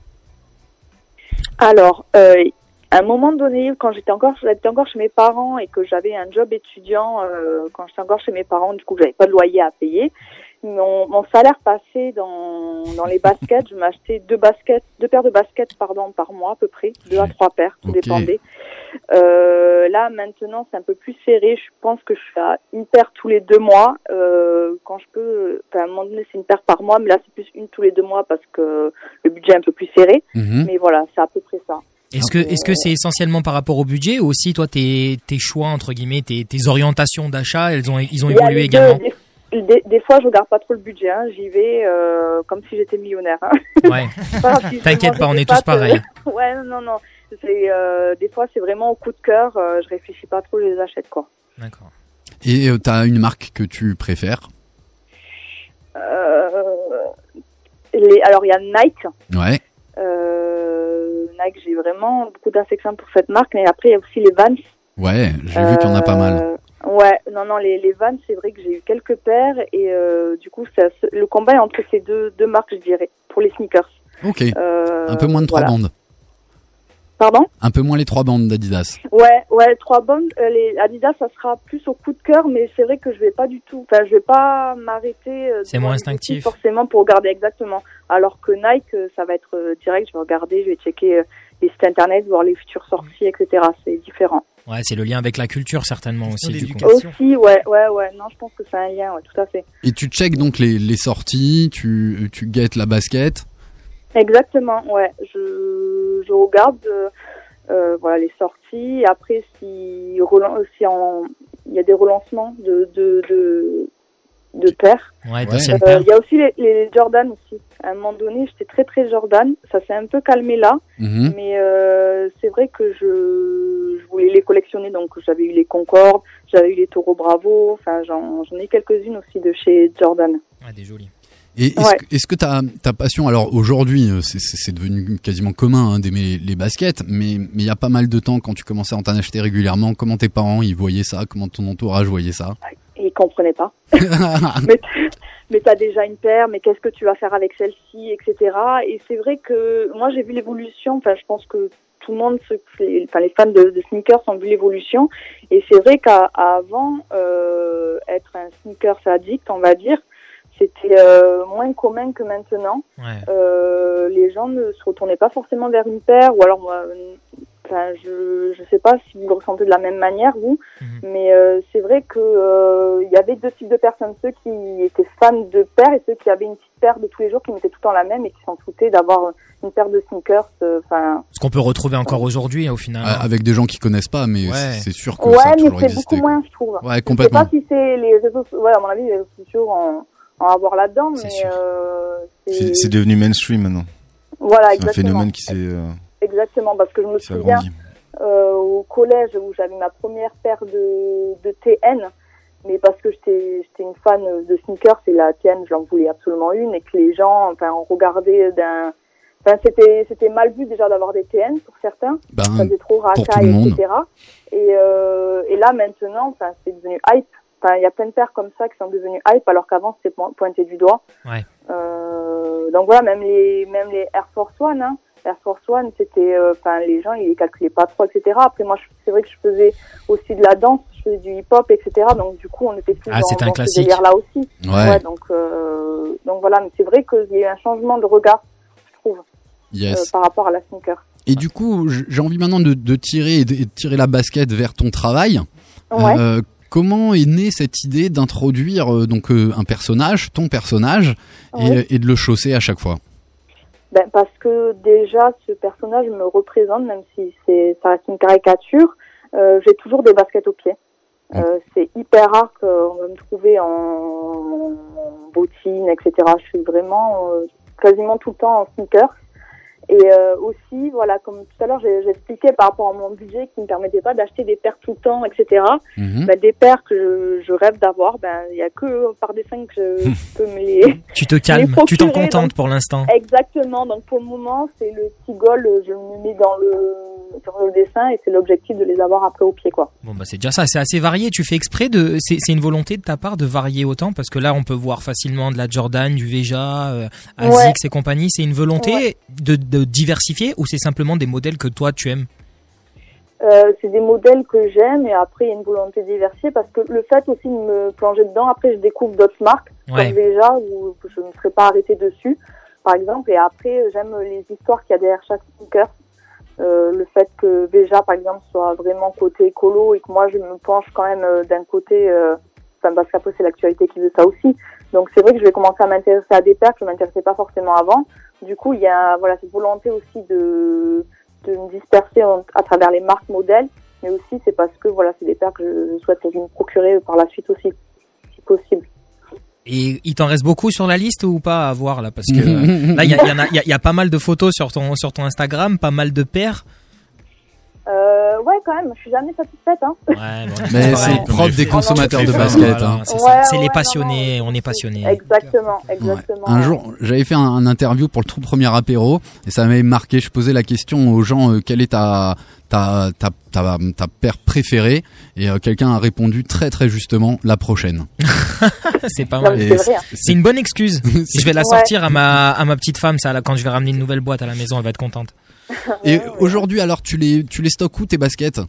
Alors, euh, à un moment donné, quand j'étais encore, j'étais encore chez mes parents et que j'avais un job étudiant, euh, quand j'étais encore chez mes parents, du coup, j'avais pas de loyer à payer. Mon, mon salaire passé dans, dans les baskets, je m'achetais deux baskets, deux paires de baskets pardon par mois à peu près, deux à trois paires, tout dépendait. Euh, là maintenant c'est un peu plus serré. Je pense que je fais à une paire tous les deux mois. Euh, quand je peux, enfin, à un moment donné c'est une paire par mois, mais là c'est plus une tous les deux mois parce que le budget est un peu plus serré. Mhm. Mais voilà, c'est à peu près ça. Est-ce que est-ce que c'est essentiellement par rapport au budget ou aussi toi tes tes choix entre guillemets tes tes orientations d'achat elles ont ils ont évolué deux. Des, des- fois, je regarde pas trop le budget. hein. J'y vais euh, comme si j'étais millionnaire. hein. Ouais. T'inquiète pas, on est tous euh, pareils. ouais, non, non. C'est euh, des fois, c'est vraiment au coup de cœur. euh, je réfléchis pas trop, je les achète quoi. D'accord. Et euh, t'as une marque que tu préfères? Euh, les, alors, il y a Nike. Ouais. Euh, Nike, j'ai vraiment beaucoup d'affection pour cette marque. Mais après, il y a aussi les Vans. Ouais, j'ai vu qu'il y en a pas mal. Ouais, non, non, les, les Vans, c'est vrai que j'ai eu quelques paires et euh, du coup, ça, le combat est entre ces deux, deux marques, je dirais, pour les sneakers. Ok. Euh, Un peu moins de trois voilà. bandes. Pardon? Un peu moins les trois bandes d'Adidas. Ouais, ouais, trois bandes. euh, les Adidas, ça sera plus au coup de cœur, mais c'est vrai que je vais pas du tout. Enfin, je vais pas m'arrêter. euh, C'est moins instinctif. Forcément pour regarder exactement. Alors que Nike, euh, ça va être euh, direct. Je vais regarder, je vais checker euh, les sites internet, voir les futures sorties, etc. C'est différent. Ouais, c'est le lien avec la culture certainement aussi du coup. Aussi, ouais, ouais, ouais. Non, je pense que c'est un lien, ouais, tout à fait. Et tu checkes donc les, les sorties, tu, tu guettes la basket. Exactement, ouais. Je, je regarde euh, euh, voilà les sorties. Après, si, si en- il y a des relancements de de de, de paires. Ouais, Euh, Il paire. y a aussi les, les Jordan aussi. À un moment donné, j'étais très très Jordan. Ça s'est un peu calmé là, Mhm. mais euh, c'est vrai que je, je voulais les collectionner. Donc j'avais eu les Concorde, j'avais eu les Taureau Bravo. Enfin, j'en ai quelques-unes aussi de chez Jordan. Ouais, des jolis. Et est-ce Ouais. que, ta, ta passion, alors aujourd'hui, euh, c'est- devenu quasiment commun hein, d'aimer les baskets, mais mais il y a pas mal de temps quand tu commençais à en acheter régulièrement, comment tes parents ils voyaient ça, comment ton entourage voyait ça? Ils comprenaient pas. mais mais t'as déjà une paire, mais qu'est-ce que tu vas faire avec celle-ci, etc. Et c'est vrai que moi j'ai vu l'évolution. Enfin, je pense que tout le monde, les, enfin les fans de, de sneakers ont vu l'évolution. Et c'est vrai qu'avant euh, être un sneakers addict, on va dire, c'était euh, moins commun que maintenant. Euh, les gens ne se retournaient pas forcément vers une paire, ou alors moi, euh, enfin, je je sais pas si vous le ressentez de la même manière vous, mais euh, c'est vrai que euh, il y avait deux types de personnes, ceux qui étaient fans de paires et ceux qui avaient une petite paire de tous les jours qui mettaient tout le temps la même et qui s'en foutaient d'avoir une paire de sneakers. euh, Enfin, Ce qu'on peut retrouver encore aujourd'hui au final. Euh, Avec des gens qui connaissent pas, mais Ouais. c'est- sûr que ouais, ça a mais c'est beaucoup moins, je trouve. Ouais, Je complètement. sais pas si c'est les réseaux, so- ouais, à mon avis, les réseaux sociaux en, en avoir là-dedans, mais euh, C'est c'est devenu mainstream maintenant. Voilà, C'est un exactement. phénomène qui s'est. euh, Exactement, parce que je me souviens euh, au collège où j'avais ma première paire de, de TN, mais parce que j'étais j'étais une fan de sneakers et la TN, j'en voulais absolument une et que les gens, enfin, on regardait d'un, enfin, c'était c'était mal vu déjà d'avoir des TN pour certains, Ben, ça faisait trop racaille, etc. Et euh, et là maintenant, enfin, c'est devenu hype. Enfin, il y a plein de paires comme ça qui sont devenues hype alors qu'avant c'était po- pointé du doigt. Ouais. Euh, donc voilà, même les même les Air Force One, hein. Air Force One, c'était, euh, enfin les gens ils les calculaient pas trop, etc. Après moi, c'est vrai que je faisais aussi de la danse, je faisais du hip-hop, etc. Donc du coup, on était plus Ah, dans, un dans ce classique. délire-là aussi. Ouais. donc euh, donc voilà, mais c'est vrai qu'il y a eu un changement de regard, je trouve, Yes. euh, par rapport à la sneaker. Et du coup, j'ai envie maintenant de, de tirer de, tirer la basket vers ton travail. Ouais. Euh, comment est née cette idée d'introduire euh, donc euh, un personnage, ton personnage, et, de le chausser à chaque fois? Ben, parce que déjà, ce personnage me représente, même si c'est ça reste une caricature. Euh, J'ai toujours des baskets aux pieds. Euh, c'est hyper rare qu'on va me trouver en, en bottines, etc. Je suis vraiment quasiment tout le temps en sneakers. Et euh, aussi, voilà, comme tout à l'heure, expliqué par rapport à mon budget qui ne me permettait pas d'acheter des paires tout le temps, etc. Mhm. Ben, des paires que je, je rêve d'avoir, ben il y a que par dessin que je peux me les Tu te calmes, tu t'en contentes donc- pour l'instant. Exactement. Donc pour le moment, c'est le petit goal, euh, je me mets dans le sur le dessin et c'est l'objectif de les avoir après au pied, quoi. Bon bah c'est déjà ça, c'est assez varié. Tu fais exprès de, c'est une volonté de ta part de varier autant? Parce que là on peut voir facilement de la Jordan, du Veja, euh, Asics Ouais. et compagnie. C'est une volonté Ouais. de, de diversifier ou c'est simplement des modèles que toi tu aimes? Euh, c'est des modèles que j'aime et après il y a une volonté de diversifier parce que le fait aussi de me plonger dedans, après je découvre d'autres marques Ouais. comme déjà où je ne serais pas arrêtée dessus par exemple et après j'aime les histoires qu'il y a derrière chaque sneaker. Euh, le fait que Veja par exemple soit vraiment côté écolo et que moi je me penche quand même euh, d'un côté, euh, enfin parce qu'après c'est l'actualité qui veut ça aussi. Donc c'est vrai que je vais commencer à m'intéresser à des paires que je m'intéressais pas forcément avant. Du coup il y a voilà cette volonté aussi de de me disperser à travers les marques modèles, mais aussi c'est parce que voilà, c'est des paires que je souhaite me procurer par la suite aussi, si possible. Et il t'en reste beaucoup sur la liste ou pas à voir là Parce que euh, là, il y, a- y y y pas mal de photos sur ton, sur ton Instagram, pas mal de paires. Euh, ouais, quand même, je suis jamais satisfaite. Hein. Mais c'est le propre des consommateurs de basket. hein. C'est Ouais, ouais, les non, passionnés, on est passionnés. Exactement, exactement. Un jour, j'avais fait un, un interview pour le tout premier apéro et ça m'avait marqué. Je posais la question aux gens euh, quelle est ta ta ta ta, ta paire préférée et euh, quelqu'un a répondu très très justement la prochaine. c'est pas mal. c'est hein. C'est une bonne excuse. je vais la Ouais. sortir à ma, à ma petite femme, ça, là, quand je vais ramener une nouvelle boîte à la maison, elle va être contente. Et aujourd'hui, alors tu les tu les stockes où tes baskets?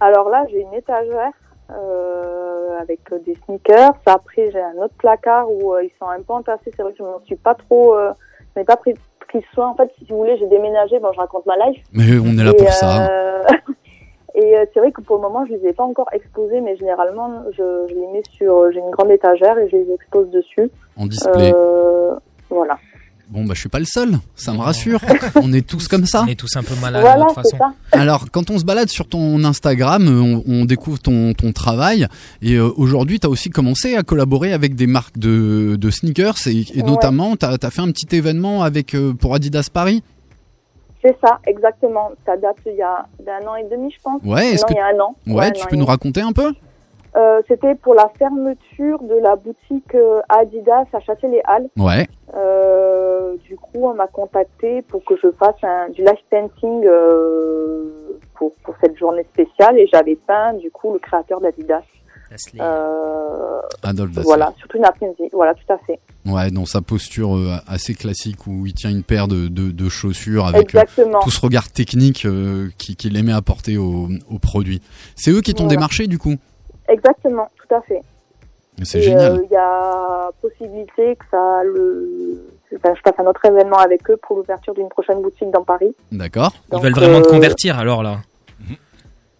Alors là, j'ai une étagère euh, avec euh, des sneakers. Après, j'ai un autre placard où euh, ils sont un peu entassés. C'est vrai que je m'en suis pas trop, euh, je n'ai pas pris, pris soin. En fait, si vous voulez, j'ai déménagé. Bon, je raconte ma life. Mais on est là Et, pour ça. euh, Et euh, c'est vrai que pour le moment, je les ai pas encore exposés, mais généralement, je, je les mets sur. J'ai une grande étagère et je les expose dessus. En display. Euh, voilà. Bon bah je suis pas le seul, ça me rassure. on est tous comme ça. On est tous un peu malades Voilà, de toute façon. ça. Alors, quand on se balade sur ton Instagram, euh, on, on découvre ton, ton travail. Et euh, aujourd'hui, tu as aussi commencé à collaborer avec des marques de, de sneakers. Et, et Ouais. notamment, tu as, fait un petit événement avec euh, pour Adidas Paris. C'est ça, exactement. Ça date il y a d'un an et demi, je pense. Ouais, est-ce non, que- il y a un an. Ouais, tu an peux nous raconter un peu? Euh, C'était pour la fermeture de la boutique euh, Adidas à Châtelet-les-Halles. Ouais. Euh, du coup, on m'a contacté pour que je fasse un, du live painting euh, pour, pour cette journée spéciale et j'avais peint du coup le créateur d'Adidas. Euh, Adolphe Dassler. voilà, surtout une après-midi. Voilà, tout à fait. Ouais, dans sa posture euh, assez classique où il tient une paire de, de, de chaussures avec euh, tout ce regard technique euh, qui- qu'il aimait apporter au, au produit. C'est eux qui t'ont Voilà. démarché du coup? Exactement, tout à fait. C'est génial. euh, Il y a possibilité que ça le, enfin, je fasse un autre événement avec eux pour l'ouverture d'une prochaine boutique dans Paris. D'accord. Ils veulent vraiment te euh, convertir alors là.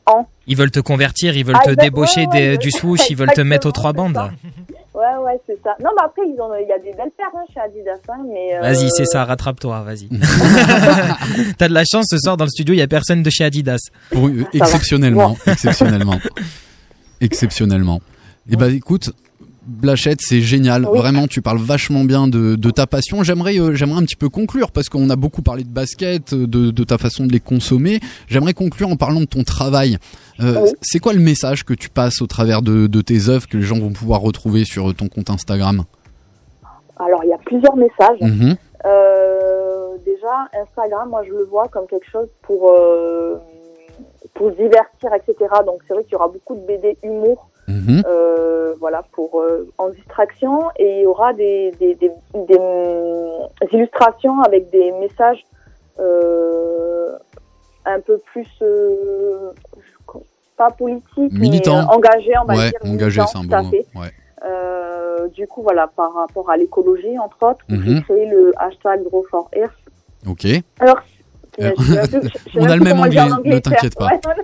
En Ils veulent te convertir, ils veulent Ah, te exact- débaucher ouais, des- ouais, du swoosh, ils veulent te mettre aux trois bandes. Ouais, ouais, c'est ça. Non, mais après, il y a des belles paires hein, chez Adidas, hein, mais. euh, Vas-y, c'est ça, rattrape-toi, vas-y. T'as de la chance ce soir dans le studio, il y a personne de chez Adidas. Pour- euh, exceptionnellement, exceptionnellement, exceptionnellement. Et bah écoute, Blachette, c'est génial. Oui. Vraiment, tu parles vachement bien de, de ta passion. J'aimerais, euh, j'aimerais un petit peu conclure parce qu'on a beaucoup parlé de basket, de, de ta façon de les consommer. J'aimerais conclure en parlant de ton travail. Euh, Oui. C'est quoi le message que tu passes au travers de, de tes œuvres que les gens vont pouvoir retrouver sur ton compte Instagram? Alors, il y a plusieurs messages. Mhm. Euh, déjà, Instagram, moi, je le vois comme quelque chose pour, pour se divertir, etc. Donc, c'est vrai qu'il y aura beaucoup de BD humour. Mhm. euh, voilà pour euh, en distraction et il y aura des, des, des, des, illustrations avec des messages euh, un peu plus euh, pas politiques Militant. mais euh, engagés on va Ouais, dire engagé, militants, c'est un tout bon à mot. Ouais. Euh, du coup voilà par rapport à l'écologie entre autres Mhm. j'ai créé le hashtag Grow for Earth Ok. alors Euh, on a le même en anglais, ne t'inquiète pas. Voilà.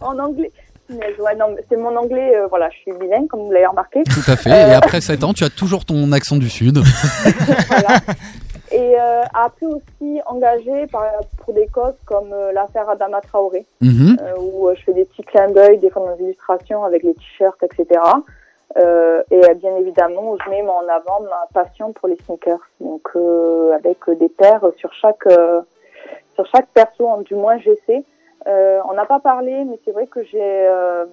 en anglais ouais, c'est mon anglais, euh, voilà, je suis bilingue, comme vous l'avez remarqué. Tout à fait. Et après 7 ans, tu as toujours ton accent du Sud. Et euh, après aussi engagé par, pour des causes comme euh, l'affaire Adama Traoré, Mhm. euh, où euh, je fais des petits clins d'œil, des fois dans les illustrations avec les t-shirts, etc. Euh, et euh, bien évidemment, je mets en avant ma passion pour les sneakers, donc euh, avec euh, des paires sur chaque euh, sur chaque perso, du moins j'essaie. Euh, on n'a pas parlé, mais c'est vrai que j'ai euh,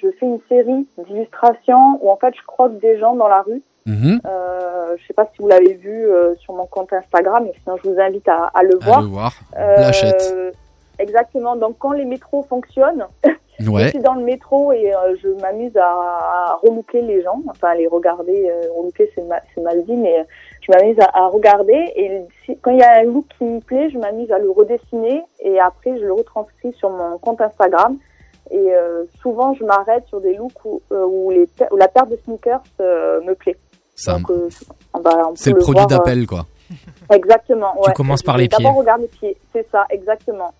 je fais une série d'illustrations où en fait je croque des gens dans la rue. Mhm. Euh, je sais pas si vous l'avez vu euh, sur mon compte Instagram, mais sinon je vous invite à, à le À voir. le voir. Euh, Blachette. exactement. Donc quand les métros fonctionnent, Ouais. je suis dans le métro et euh, je m'amuse à, à relooker les gens, enfin les regarder. Euh, relooker c'est ma- c'est mal dit, mais je m'amuse à, à regarder et si- quand il y a un look qui me plaît, je m'amuse à le redessiner et après je le retranscris sur mon compte Instagram. Et euh, souvent, je m'arrête sur des looks où, euh, où, les, pa- où la paire de sneakers euh, me plaît. Ça, Donc, euh, on va- on c'est le produit voir, d'appel, quoi. Exactement. Tu commences par les pieds. D'abord, regarde les pieds. C'est ça, exactement.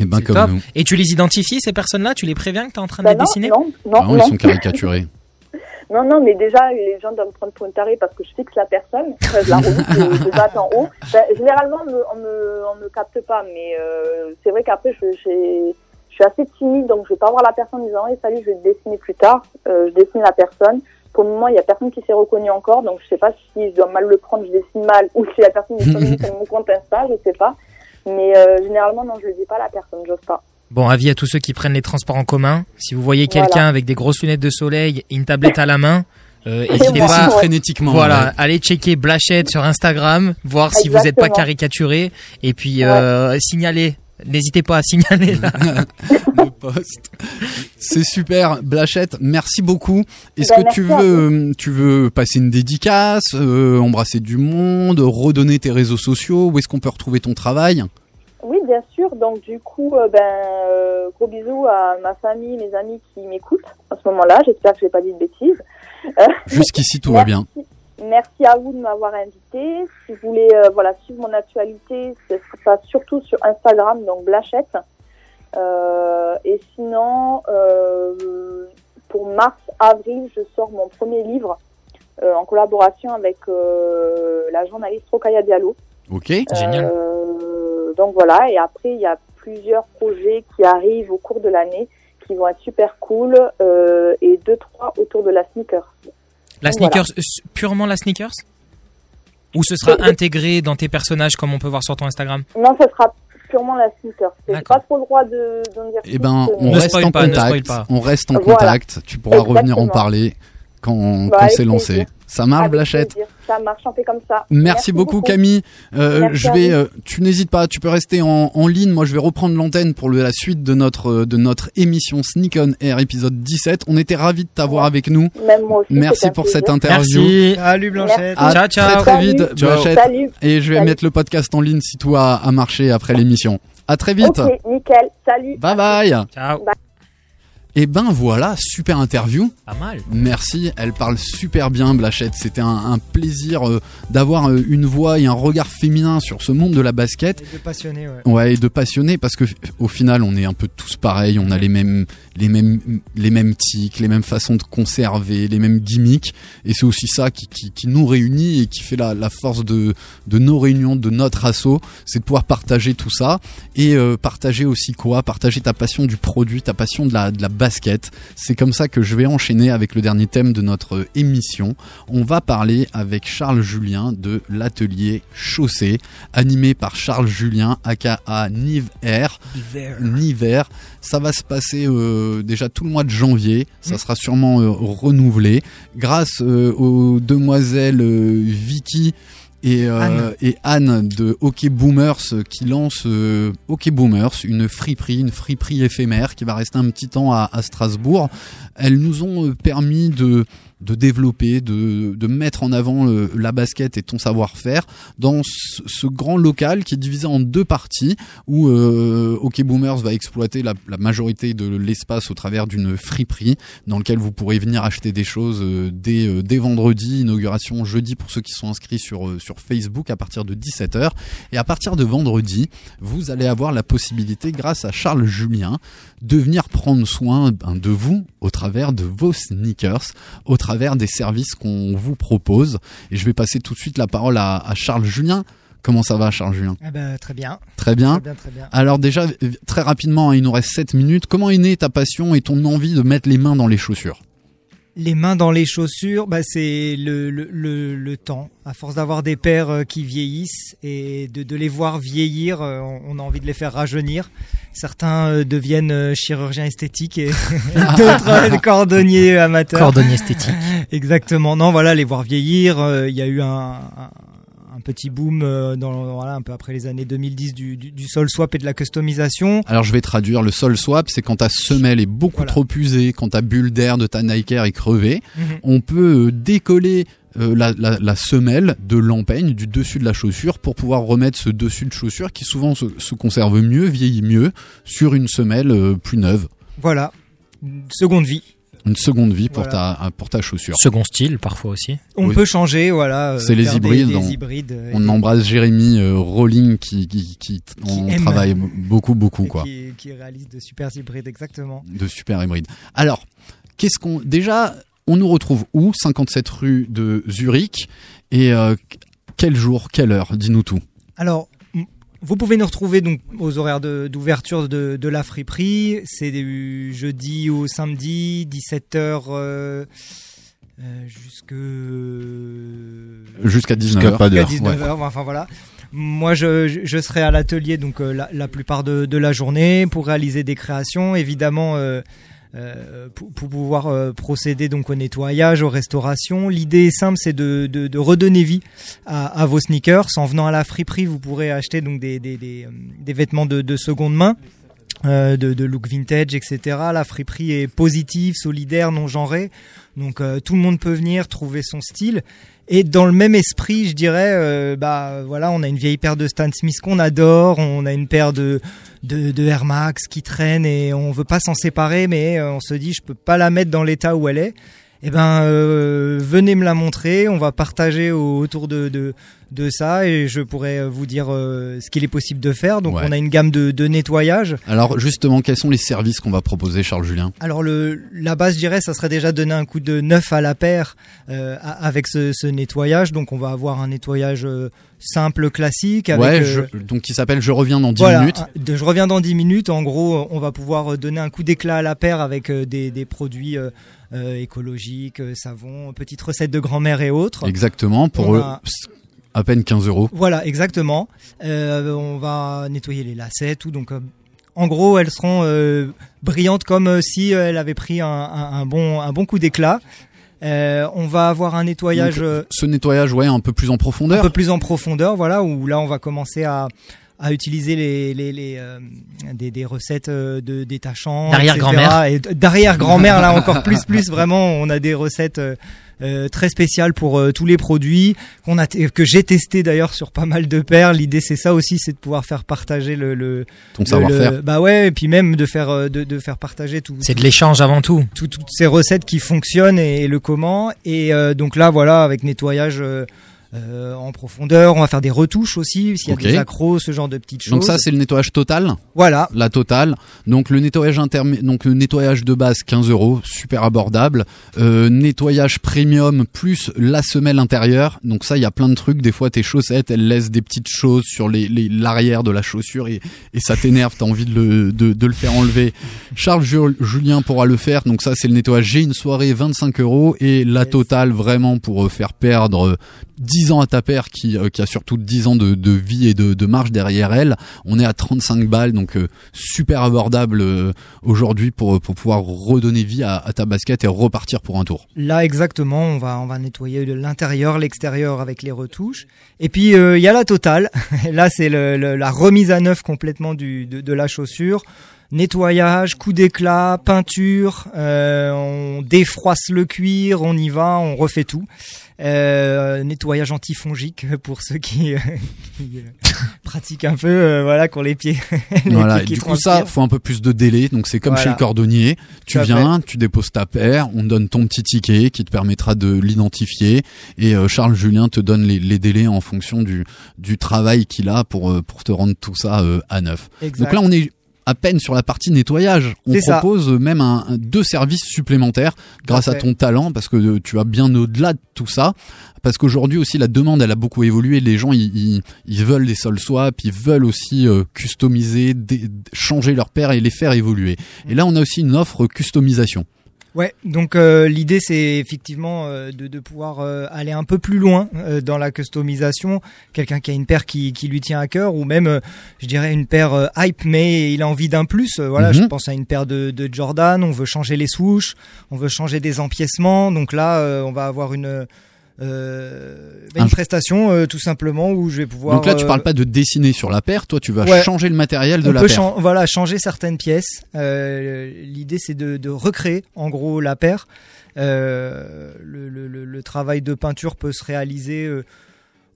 Et ben comme Top. nous. Et tu les identifies ces personnes-là? Tu les préviens que tu es en train de Bah les non, dessiner? non, non, Ah, ils non. sont caricaturés. Non, non, mais déjà, les gens doivent me prendre pour une tarée parce que je fixe la personne. Je la relis de, de bas en haut. Ben, généralement, on me, on me, on me capte pas, mais euh, c'est vrai qu'après, je, je suis assez timide, donc je vais pas voir la personne en disant hey, salut, je vais te dessiner plus tard. Euh, je dessine la personne. Pour le moment, il y a personne qui s'est reconnu encore, donc je sais pas si je dois mal le prendre, je dessine mal, ou si la personne est sur mon compte Insta, je sais pas. Mais euh, généralement, non, je le dis pas à la personne, j'ose pas. Bon, avis à tous ceux qui prennent les transports en commun. Si vous voyez Voilà. quelqu'un avec des grosses lunettes de soleil et une tablette à la main, euh, Et n'hésitez moi, pas. ouais. frénétiquement, Voilà, ouais. allez checker Blachette sur Instagram, voir si vous n'êtes pas caricaturé, et puis euh, signaler. N'hésitez pas à signaler. Là. le poste. C'est super, Blachette. Merci beaucoup. Est-ce Ben, que tu veux, tu veux passer une dédicace, euh, embrasser du monde, redonner tes réseaux sociaux? Où est-ce qu'on peut retrouver ton travail? Oui, bien sûr. Donc du coup, euh, ben, euh, gros bisous à ma famille, mes amis qui m'écoutent à ce moment-là. J'espère que j'ai pas dit de bêtises. Euh, Jusqu'ici, tout va bien. Merci à vous de m'avoir invité. Si vous voulez euh, voilà, suivre mon actualité, ce sera surtout sur Instagram, donc Blachette. Euh, et sinon, euh, pour mars-avril, je sors mon premier livre euh, en collaboration avec euh, la journaliste Rokaya Diallo. Ok. Euh, donc voilà, et après, il y a plusieurs projets qui arrivent au cours de l'année qui vont être super cool euh, et deux, trois autour de la sneaker. La Donc, sneakers, purement la sneakers? Ou ce sera intégré dans tes personnages comme on peut voir sur ton Instagram? Non, ce sera purement la sneaker. J'ai pas trop le droit de, d'en dire Eh ben, plus, on reste en contact. On reste en Voilà. contact. Tu pourras revenir en parler quand, Bah, quand c'est lancé. Ça marche, Blachette? plaisir. Ça marche, on fait comme ça. Merci, beaucoup, Camille. Euh, Merci je vais, euh, tu n'hésites pas, tu peux rester en, en ligne. Moi, je vais reprendre l'antenne pour le- la suite de notre euh, de notre émission Sneak on Air épisode 17. On était ravis de t'avoir avec nous. Même moi aussi, Merci pour cette interview. Merci. Salut Blanchette. À Ciao, ciao. Très très Salut. vite, Ciao. Salut. Et je vais Salut. mettre le podcast en ligne si tout a, a marché après l'émission. À très vite. Ok, nickel. Salut. Bye bye. Ciao. Et ben voilà, super interview. Pas mal. Merci, elle parle super bien, Blachette. C'était un, un plaisir euh, d'avoir euh, une voix et un regard féminin sur ce monde de la basket. De passionné, ouais. Ouais, et de passionnés parce que au final, on est un peu tous pareils. On a les mêmes, les mêmes, les mêmes tics, les mêmes façons de conserver, les mêmes gimmicks. Et c'est aussi ça qui, qui, qui nous réunit et qui fait la, la force de, de nos réunions, de notre assaut. C'est de pouvoir partager tout ça et euh, partager aussi quoi? Partager ta passion du produit, ta passion de la, de la basket. C'est comme ça que je vais enchaîner avec le dernier thème de notre émission. On va parler avec Charles Julien de l'atelier Chaussée, animé par Charles Julien, aka Nive Air. Niver. Ça va se passer euh, déjà tout le mois de janvier. Ça sera sûrement euh, renouvelé. Grâce euh, aux demoiselles Vicky et, euh, Anne. et Anne de Hockey Boomers euh, qui lance euh, Hockey Boomers, une friperie, une friperie éphémère qui va rester un petit temps à, à Strasbourg. Elles nous ont euh, permis de de développer, de, de mettre en avant euh, la basket et ton savoir-faire dans ce, grand local qui est divisé en deux parties où euh, Hockey Boomers va exploiter la, majorité de l'espace au travers d'une friperie dans lequel vous pourrez venir acheter des choses euh, dès, euh, dès vendredi, inauguration jeudi pour ceux qui sont inscrits sur, sur Facebook à partir de 17h. Et à partir de vendredi, vous allez avoir la possibilité, grâce à Charles Julien, de venir prendre soin ben, de vous au travers de vos sneakers, travers des services qu'on vous propose. Et je vais passer tout de suite la parole à, à Charles Julien. Comment ça va, Charles Julien? Ah bah, très bien. Très bien. Très bien, très bien. Alors déjà, très rapidement, hein, il nous reste 7 minutes. Comment est née ta passion et ton envie de mettre les mains dans les chaussures? Les mains dans les chaussures, bah, c'est le, le, le, le temps. À force d'avoir des paires euh, qui vieillissent et de, de les voir vieillir, euh, on a envie de les faire rajeunir. Certains euh, deviennent chirurgiens esthétiques et d'autres cordonniers amateurs. Cordonnier esthétique. Exactement. Non, voilà, les voir vieillir. Il y a eu un, un, petit boom euh, dans voilà un peu après les années 2010 du, du, du sol swap et de la customisation. Alors je vais traduire, le sol swap, c'est quand ta semelle est beaucoup trop usée, quand ta bulle d'air de ta Nike Air est crevée, Mhm. on peut euh, décoller euh, la, la, la semelle de l'empeigne du dessus de la chaussure pour pouvoir remettre ce dessus de chaussure qui souvent se, se conserve mieux, vieillit mieux sur une semelle euh, plus neuve. Voilà, seconde vie. Une seconde vie pour, Voilà. ta, pour ta chaussure. Second style parfois aussi. On Oui. peut changer, voilà. euh, C'est les hybrides. des on, hybrides, euh, on embrasse Jérémy euh, Rolling qui, qui, qui, aime. travaille beaucoup, beaucoup. et quoi. Qui, qui réalise de super hybrides, exactement. de super hybride. Alors, qu'est-ce qu'on déjà on nous retrouve où 57 rue de Zurich? Et euh, quel jour, quelle heure? Dis-nous tout. Alors, vous pouvez nous retrouver donc aux horaires d'ouverture de, de la friperie. C'est du jeudi au samedi, 17h euh, euh, jusque Jusqu'à 19 Jusqu'à heures. pas d'heure. Jusqu'à 19h, enfin voilà. Moi, je, je- je serai à l'atelier donc euh, la, la plupart de, de la journée pour réaliser des créations. Évidemment, euh, pour, pour pouvoir euh, procéder donc au nettoyage, aux restaurations. L'idée simple, c'est de, de, de redonner vie à, à vos sneakers. En venant à la friperie, vous pourrez acheter donc des, des, des, euh, des vêtements de, de seconde main. Euh, de, de look vintage, etc. La friperie est positive, solidaire, non genrée. Donc euh, tout le monde peut venir trouver son style. Et dans le même esprit, je dirais, euh, bah voilà, on a une vieille paire de Stan Smith qu'on adore, on a une paire de, de de Air Max qui traîne et on veut pas s'en séparer, mais euh, on se dit je peux pas la mettre dans l'état où elle est. Eh ben, venez me la montrer, on va partager au- autour de, de de ça et je pourrais vous dire euh, ce qu'il est possible de faire. Donc Ouais. on a une gamme de, de nettoyage. Alors justement, quels sont les services qu'on va proposer, Charles Julien? Alors le, la base, je dirais, ça serait déjà donner un coup de neuf à la paire euh, avec ce, ce nettoyage. Donc on va avoir un nettoyage euh, simple, classique. Avec, Ouais, euh, je- donc qui s'appelle Je reviens dans 10 voilà, minutes. de- je reviens dans 10 minutes. En gros, euh, on va pouvoir euh, donner un coup d'éclat à la paire avec euh, des, des produits euh, euh, écologiques, euh, savon, petites recettes de grand-mère et autres. Exactement, pour eux, à peine 15 euros. Voilà, exactement. Euh, on va nettoyer les lacets, tout. Donc, euh, en gros, elles seront euh, brillantes comme euh, si euh, elles avaient pris un, un- un bon, un bon coup d'éclat. On va avoir un nettoyage Donc, ce nettoyage, ouais, un peu plus en un profondeur. peu plus en profondeur, voilà, où là, on va commencer à à utiliser les, les, les euh, des, des recettes euh, de détachants D'arrière-grand-mère. etc. et d'arrière grand-mère là encore plus plus vraiment on a des recettes euh, euh, très spéciales pour euh, tous les produits qu'on a que j'ai testé d'ailleurs sur pas mal de paires l'idée c'est ça aussi c'est de pouvoir faire partager le, le Ton savoir-faire. bah ouais et puis même de faire euh, de, de faire partager tout C'est de l'échange avant tout. tout- toutes ces recettes qui fonctionnent et, et le comment. Et euh, donc là, voilà, avec nettoyage euh, en profondeur, on va faire des retouches aussi, s'il y a des accros, ce genre de petites choses. Donc ça, c'est le nettoyage total. Voilà. La totale. Donc le nettoyage intermé- donc le nettoyage de base 15 euros, super abordable. Euh, nettoyage premium plus la semelle intérieure. Donc ça, il y a plein de trucs. Des fois, tes chaussettes, elles laissent des petites choses sur les les- l'arrière de la chaussure et, et ça t'énerve. T'as envie de le de, de le faire enlever. Charles Ju- Julien pourra le faire. Donc ça, c'est le nettoyage. J'ai une soirée 25 euros et la totale vraiment pour euh, faire perdre euh, 10 ans à ta paire qui, euh, qui a surtout 10 ans de, de vie et de, de marge derrière elle. On est à 35 balles, donc euh, super abordable euh, aujourd'hui pour, pour pouvoir redonner vie à, à ta basket et repartir pour un tour. Là exactement, on va on va nettoyer l'intérieur, l'extérieur avec les retouches. Et puis euh, il y a la totale. Là c'est la remise à neuf complètement du de, de la chaussure. Nettoyage, coup d'éclat, peinture, euh, on défroisse le cuir, on y va, on refait tout. Euh, nettoyage antifongique pour ceux qui, euh, qui, euh, pratiquent un peu, voilà, qui ont les pieds. les Voilà, pieds qui du coup ça, faut un peu plus de délai, donc c'est comme Voilà. chez le cordonnier. Tu Tout viens, tu déposes ta paire, on te donne ton petit ticket qui te permettra de l'identifier et euh, Charles Julien te donne les, les délais en fonction du, du travail qu'il a pour, pour te rendre tout ça euh, à neuf. Exact. Donc là on est à peine sur la partie nettoyage. On ça. propose même un, un- deux services supplémentaires grâce à ton talent parce que euh, tu vas bien au-delà de tout ça. Parce qu'aujourd'hui aussi la demande elle a beaucoup évolué. Les gens ils, ils, ils veulent des sol swap, ils veulent aussi euh, customiser, changer leur paire et les faire évoluer. Et là on a aussi une offre customisation. Ouais, donc euh, l'idée c'est effectivement euh, de, de pouvoir euh, aller un peu plus loin euh, dans la customisation. Quelqu'un qui a une paire qui, qui lui tient à cœur, ou même, euh, je dirais, une paire euh, hype, mais il a envie d'un plus. Voilà, Mhm. je pense à une paire de, de Jordan. On veut changer les swoosh, on veut changer des empiècements. Donc là, euh, on va avoir une euh, bah, une prestation euh, tout simplement où je vais pouvoir. Donc là, tu euh, parles pas de dessiner sur la paire, toi, tu vas Ouais. changer le matériel de on la peut paire. chan- voilà, changer certaines pièces. Euh, L'idée, c'est de, de recréer, en gros, la paire. Euh, le, le- le- le travail de peinture peut se réaliser euh,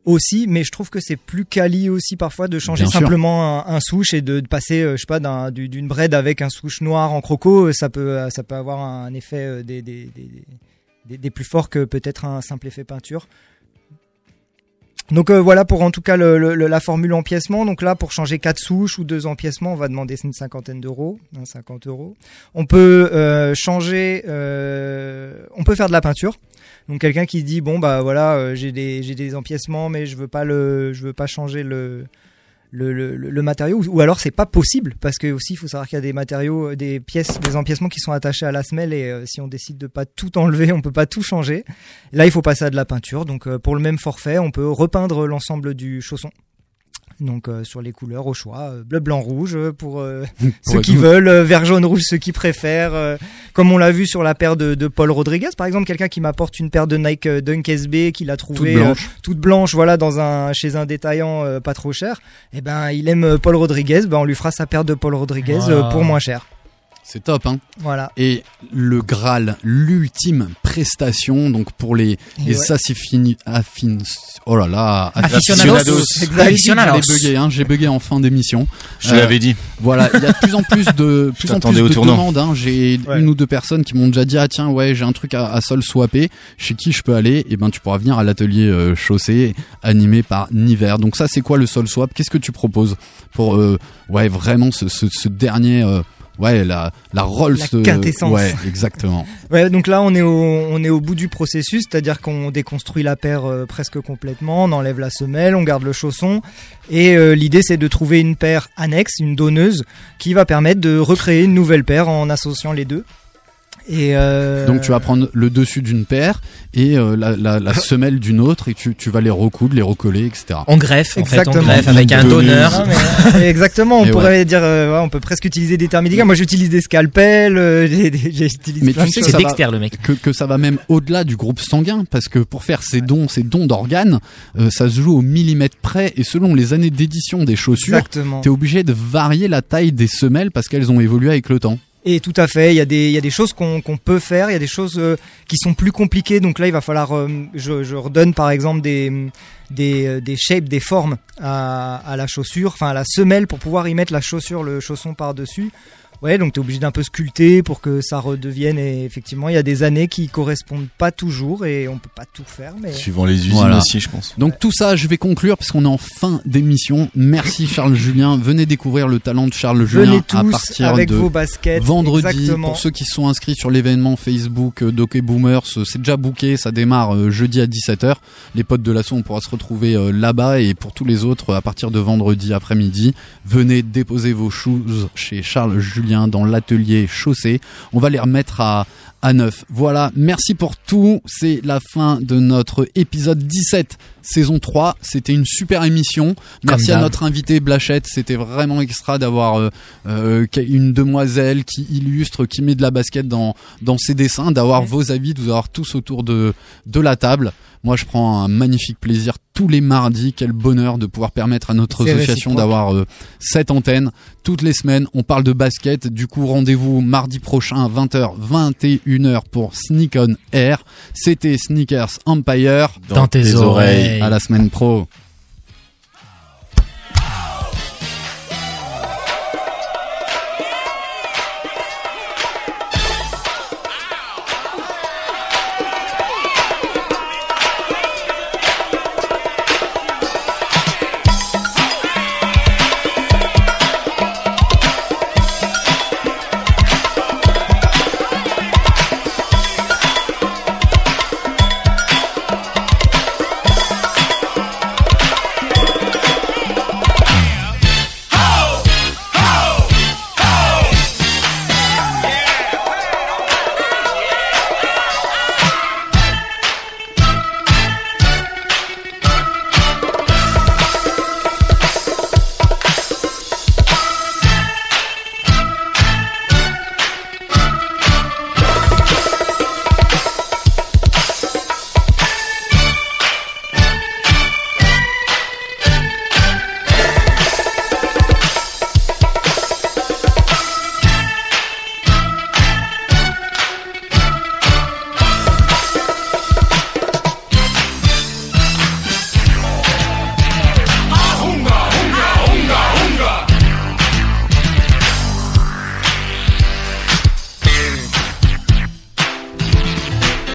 aussi, mais je trouve que c'est plus quali aussi parfois de changer Bien simplement un, un souche et de, de passer, euh, je sais pas, d'un- du- d'une braid avec un souche noir en croco. Ça peut, ça peut avoir un effet euh, des, des, des, des- plus forts que peut-être un simple effet peinture. Donc euh, voilà pour en tout cas la formule empiècement. Donc là pour changer quatre souches ou deux empiècements, on va demander une cinquantaine d'euros, hein, 50 euros. On peut euh, changer, euh, on peut faire de la peinture. Donc quelqu'un qui dit bon bah voilà j'ai des j'ai des empiècements mais je veux pas le je veux pas changer le le, le, le- matériau ou, ou alors c'est pas possible parce que aussi il faut savoir qu'il y a des matériaux euh, des pièces des empiècements qui sont attachés à la semelle et euh, si on décide de pas tout enlever on peut pas tout changer. Là il faut passer à de la peinture donc euh, pour le même forfait on peut repeindre l'ensemble du chausson donc euh, sur les couleurs au choix euh, bleu blanc rouge euh, pour euh, ceux qui veulent euh, vert jaune rouge ceux qui préfèrent euh, comme on l'a vu sur la paire de, de Paul Rodriguez. Par exemple quelqu'un qui m'apporte une paire de Nike Dunk SB qu'il a trouvé Toute blanche. euh, toute blanche voilà dans un chez un détaillant euh, pas trop cher et ben il aime Paul Rodriguez ben on lui fera sa paire de Paul Rodriguez euh, pour moins cher C'est top, hein. Voilà. Et le Graal, l'ultime prestation, donc pour les, Et les ouais. affini- affin- oh là là, Aficionados. Aficionados. J'ai bugué, hein, j'ai bugué en fin d'émission. Je l'avais dit. Voilà, il y a de plus en plus de, plus en plus de tournant. demandes, hein. J'ai Ouais. une ou deux personnes qui m'ont déjà dit, ah tiens, ouais, j'ai un truc à, à sol swapper. Chez qui je peux aller? Et ben, tu pourras venir à l'atelier euh, chaussée, animé par Niver. Donc ça, c'est quoi le sol swap? Qu'est-ce que tu proposes pour, euh, ouais, vraiment ce, ce, ce dernier, euh, ouais, la, la Rolls. La quintessence. ouais, exactement. Ouais, donc là on est au on est au bout du processus, c'est-à-dire qu'on déconstruit la paire euh, presque complètement, on enlève la semelle, on garde le chausson et euh, l'idée c'est de trouver une paire annexe, une donneuse qui va permettre de recréer une nouvelle paire en associant les deux. Et euh, Donc tu vas prendre le dessus d'une paire et euh, la, la, la semelle d'une autre et tu, tu vas les recoudre, les recoller, etc. On greffe, en fait, Exactement. greffe avec un. Non, mais- exactement, on Et pourrait dire, euh, ouais, on peut presque utiliser des termes médicaux. Moi, j'utilise des scalpels, euh, j'utilise Mais plein tu sais que ça, Dexter, va, le mec. Que, que ça va même au-delà du groupe sanguin, parce que pour faire ces dons, ces dons d'organes, euh, ça se joue au millimètre près, et selon les années d'édition des chaussures, Exactement. t'es obligé de varier la taille des semelles parce qu'elles ont évolué avec le temps. Et tout à fait, il y a des, choses qu'on peut faire, il y a des choses euh, qui sont plus compliquées. Donc là, il va falloir, euh, je, je redonne par exemple des, des, euh, des shapes, des formes à, à la chaussure, enfin à la semelle pour pouvoir y mettre la chaussure, le chausson par-dessus. Ouais, donc tu es obligé d'un peu sculpter pour que ça redevienne. Et effectivement, il y a des années qui correspondent pas toujours et on peut pas tout faire. Mais Suivant les usines Voilà. aussi, je pense. Donc tout ça, je vais conclure parce qu'on est en fin d'émission. Merci Charles Julien. Venez découvrir le talent de Charles venez Julien tous à partir avec de vos baskets. vendredi. Exactement. Pour ceux qui se sont inscrits sur l'événement Facebook euh, d'Ok Boomers, euh, c'est déjà booké. Ça démarre euh, jeudi à 17h. Les potes de l'assaut, on pourra se retrouver là-bas. Et pour tous les autres, à partir de vendredi après-midi, venez déposer vos shoes chez Charles Julien dans l'atelier chaussée. On va les remettre à, à neuf. Voilà, merci pour tout. C'est la fin de notre épisode 17, saison 3. C'était une super émission. Merci à notre invité Blachette. C'était vraiment extra d'avoir euh, euh, une demoiselle qui illustre, qui met de la basket dans, dans ses dessins, d'avoir vos avis, de vous avoir tous autour de, de la table. Moi, je prends un magnifique plaisir tous les mardis. Quel bonheur de pouvoir permettre à notre association d'avoir euh, cette antenne. Toutes les semaines, on parle de basket. Du coup, rendez-vous mardi prochain, 20h, 21h pour Sneak on Air. C'était Sneakers Empire. Dans tes oreilles. À la semaine pro.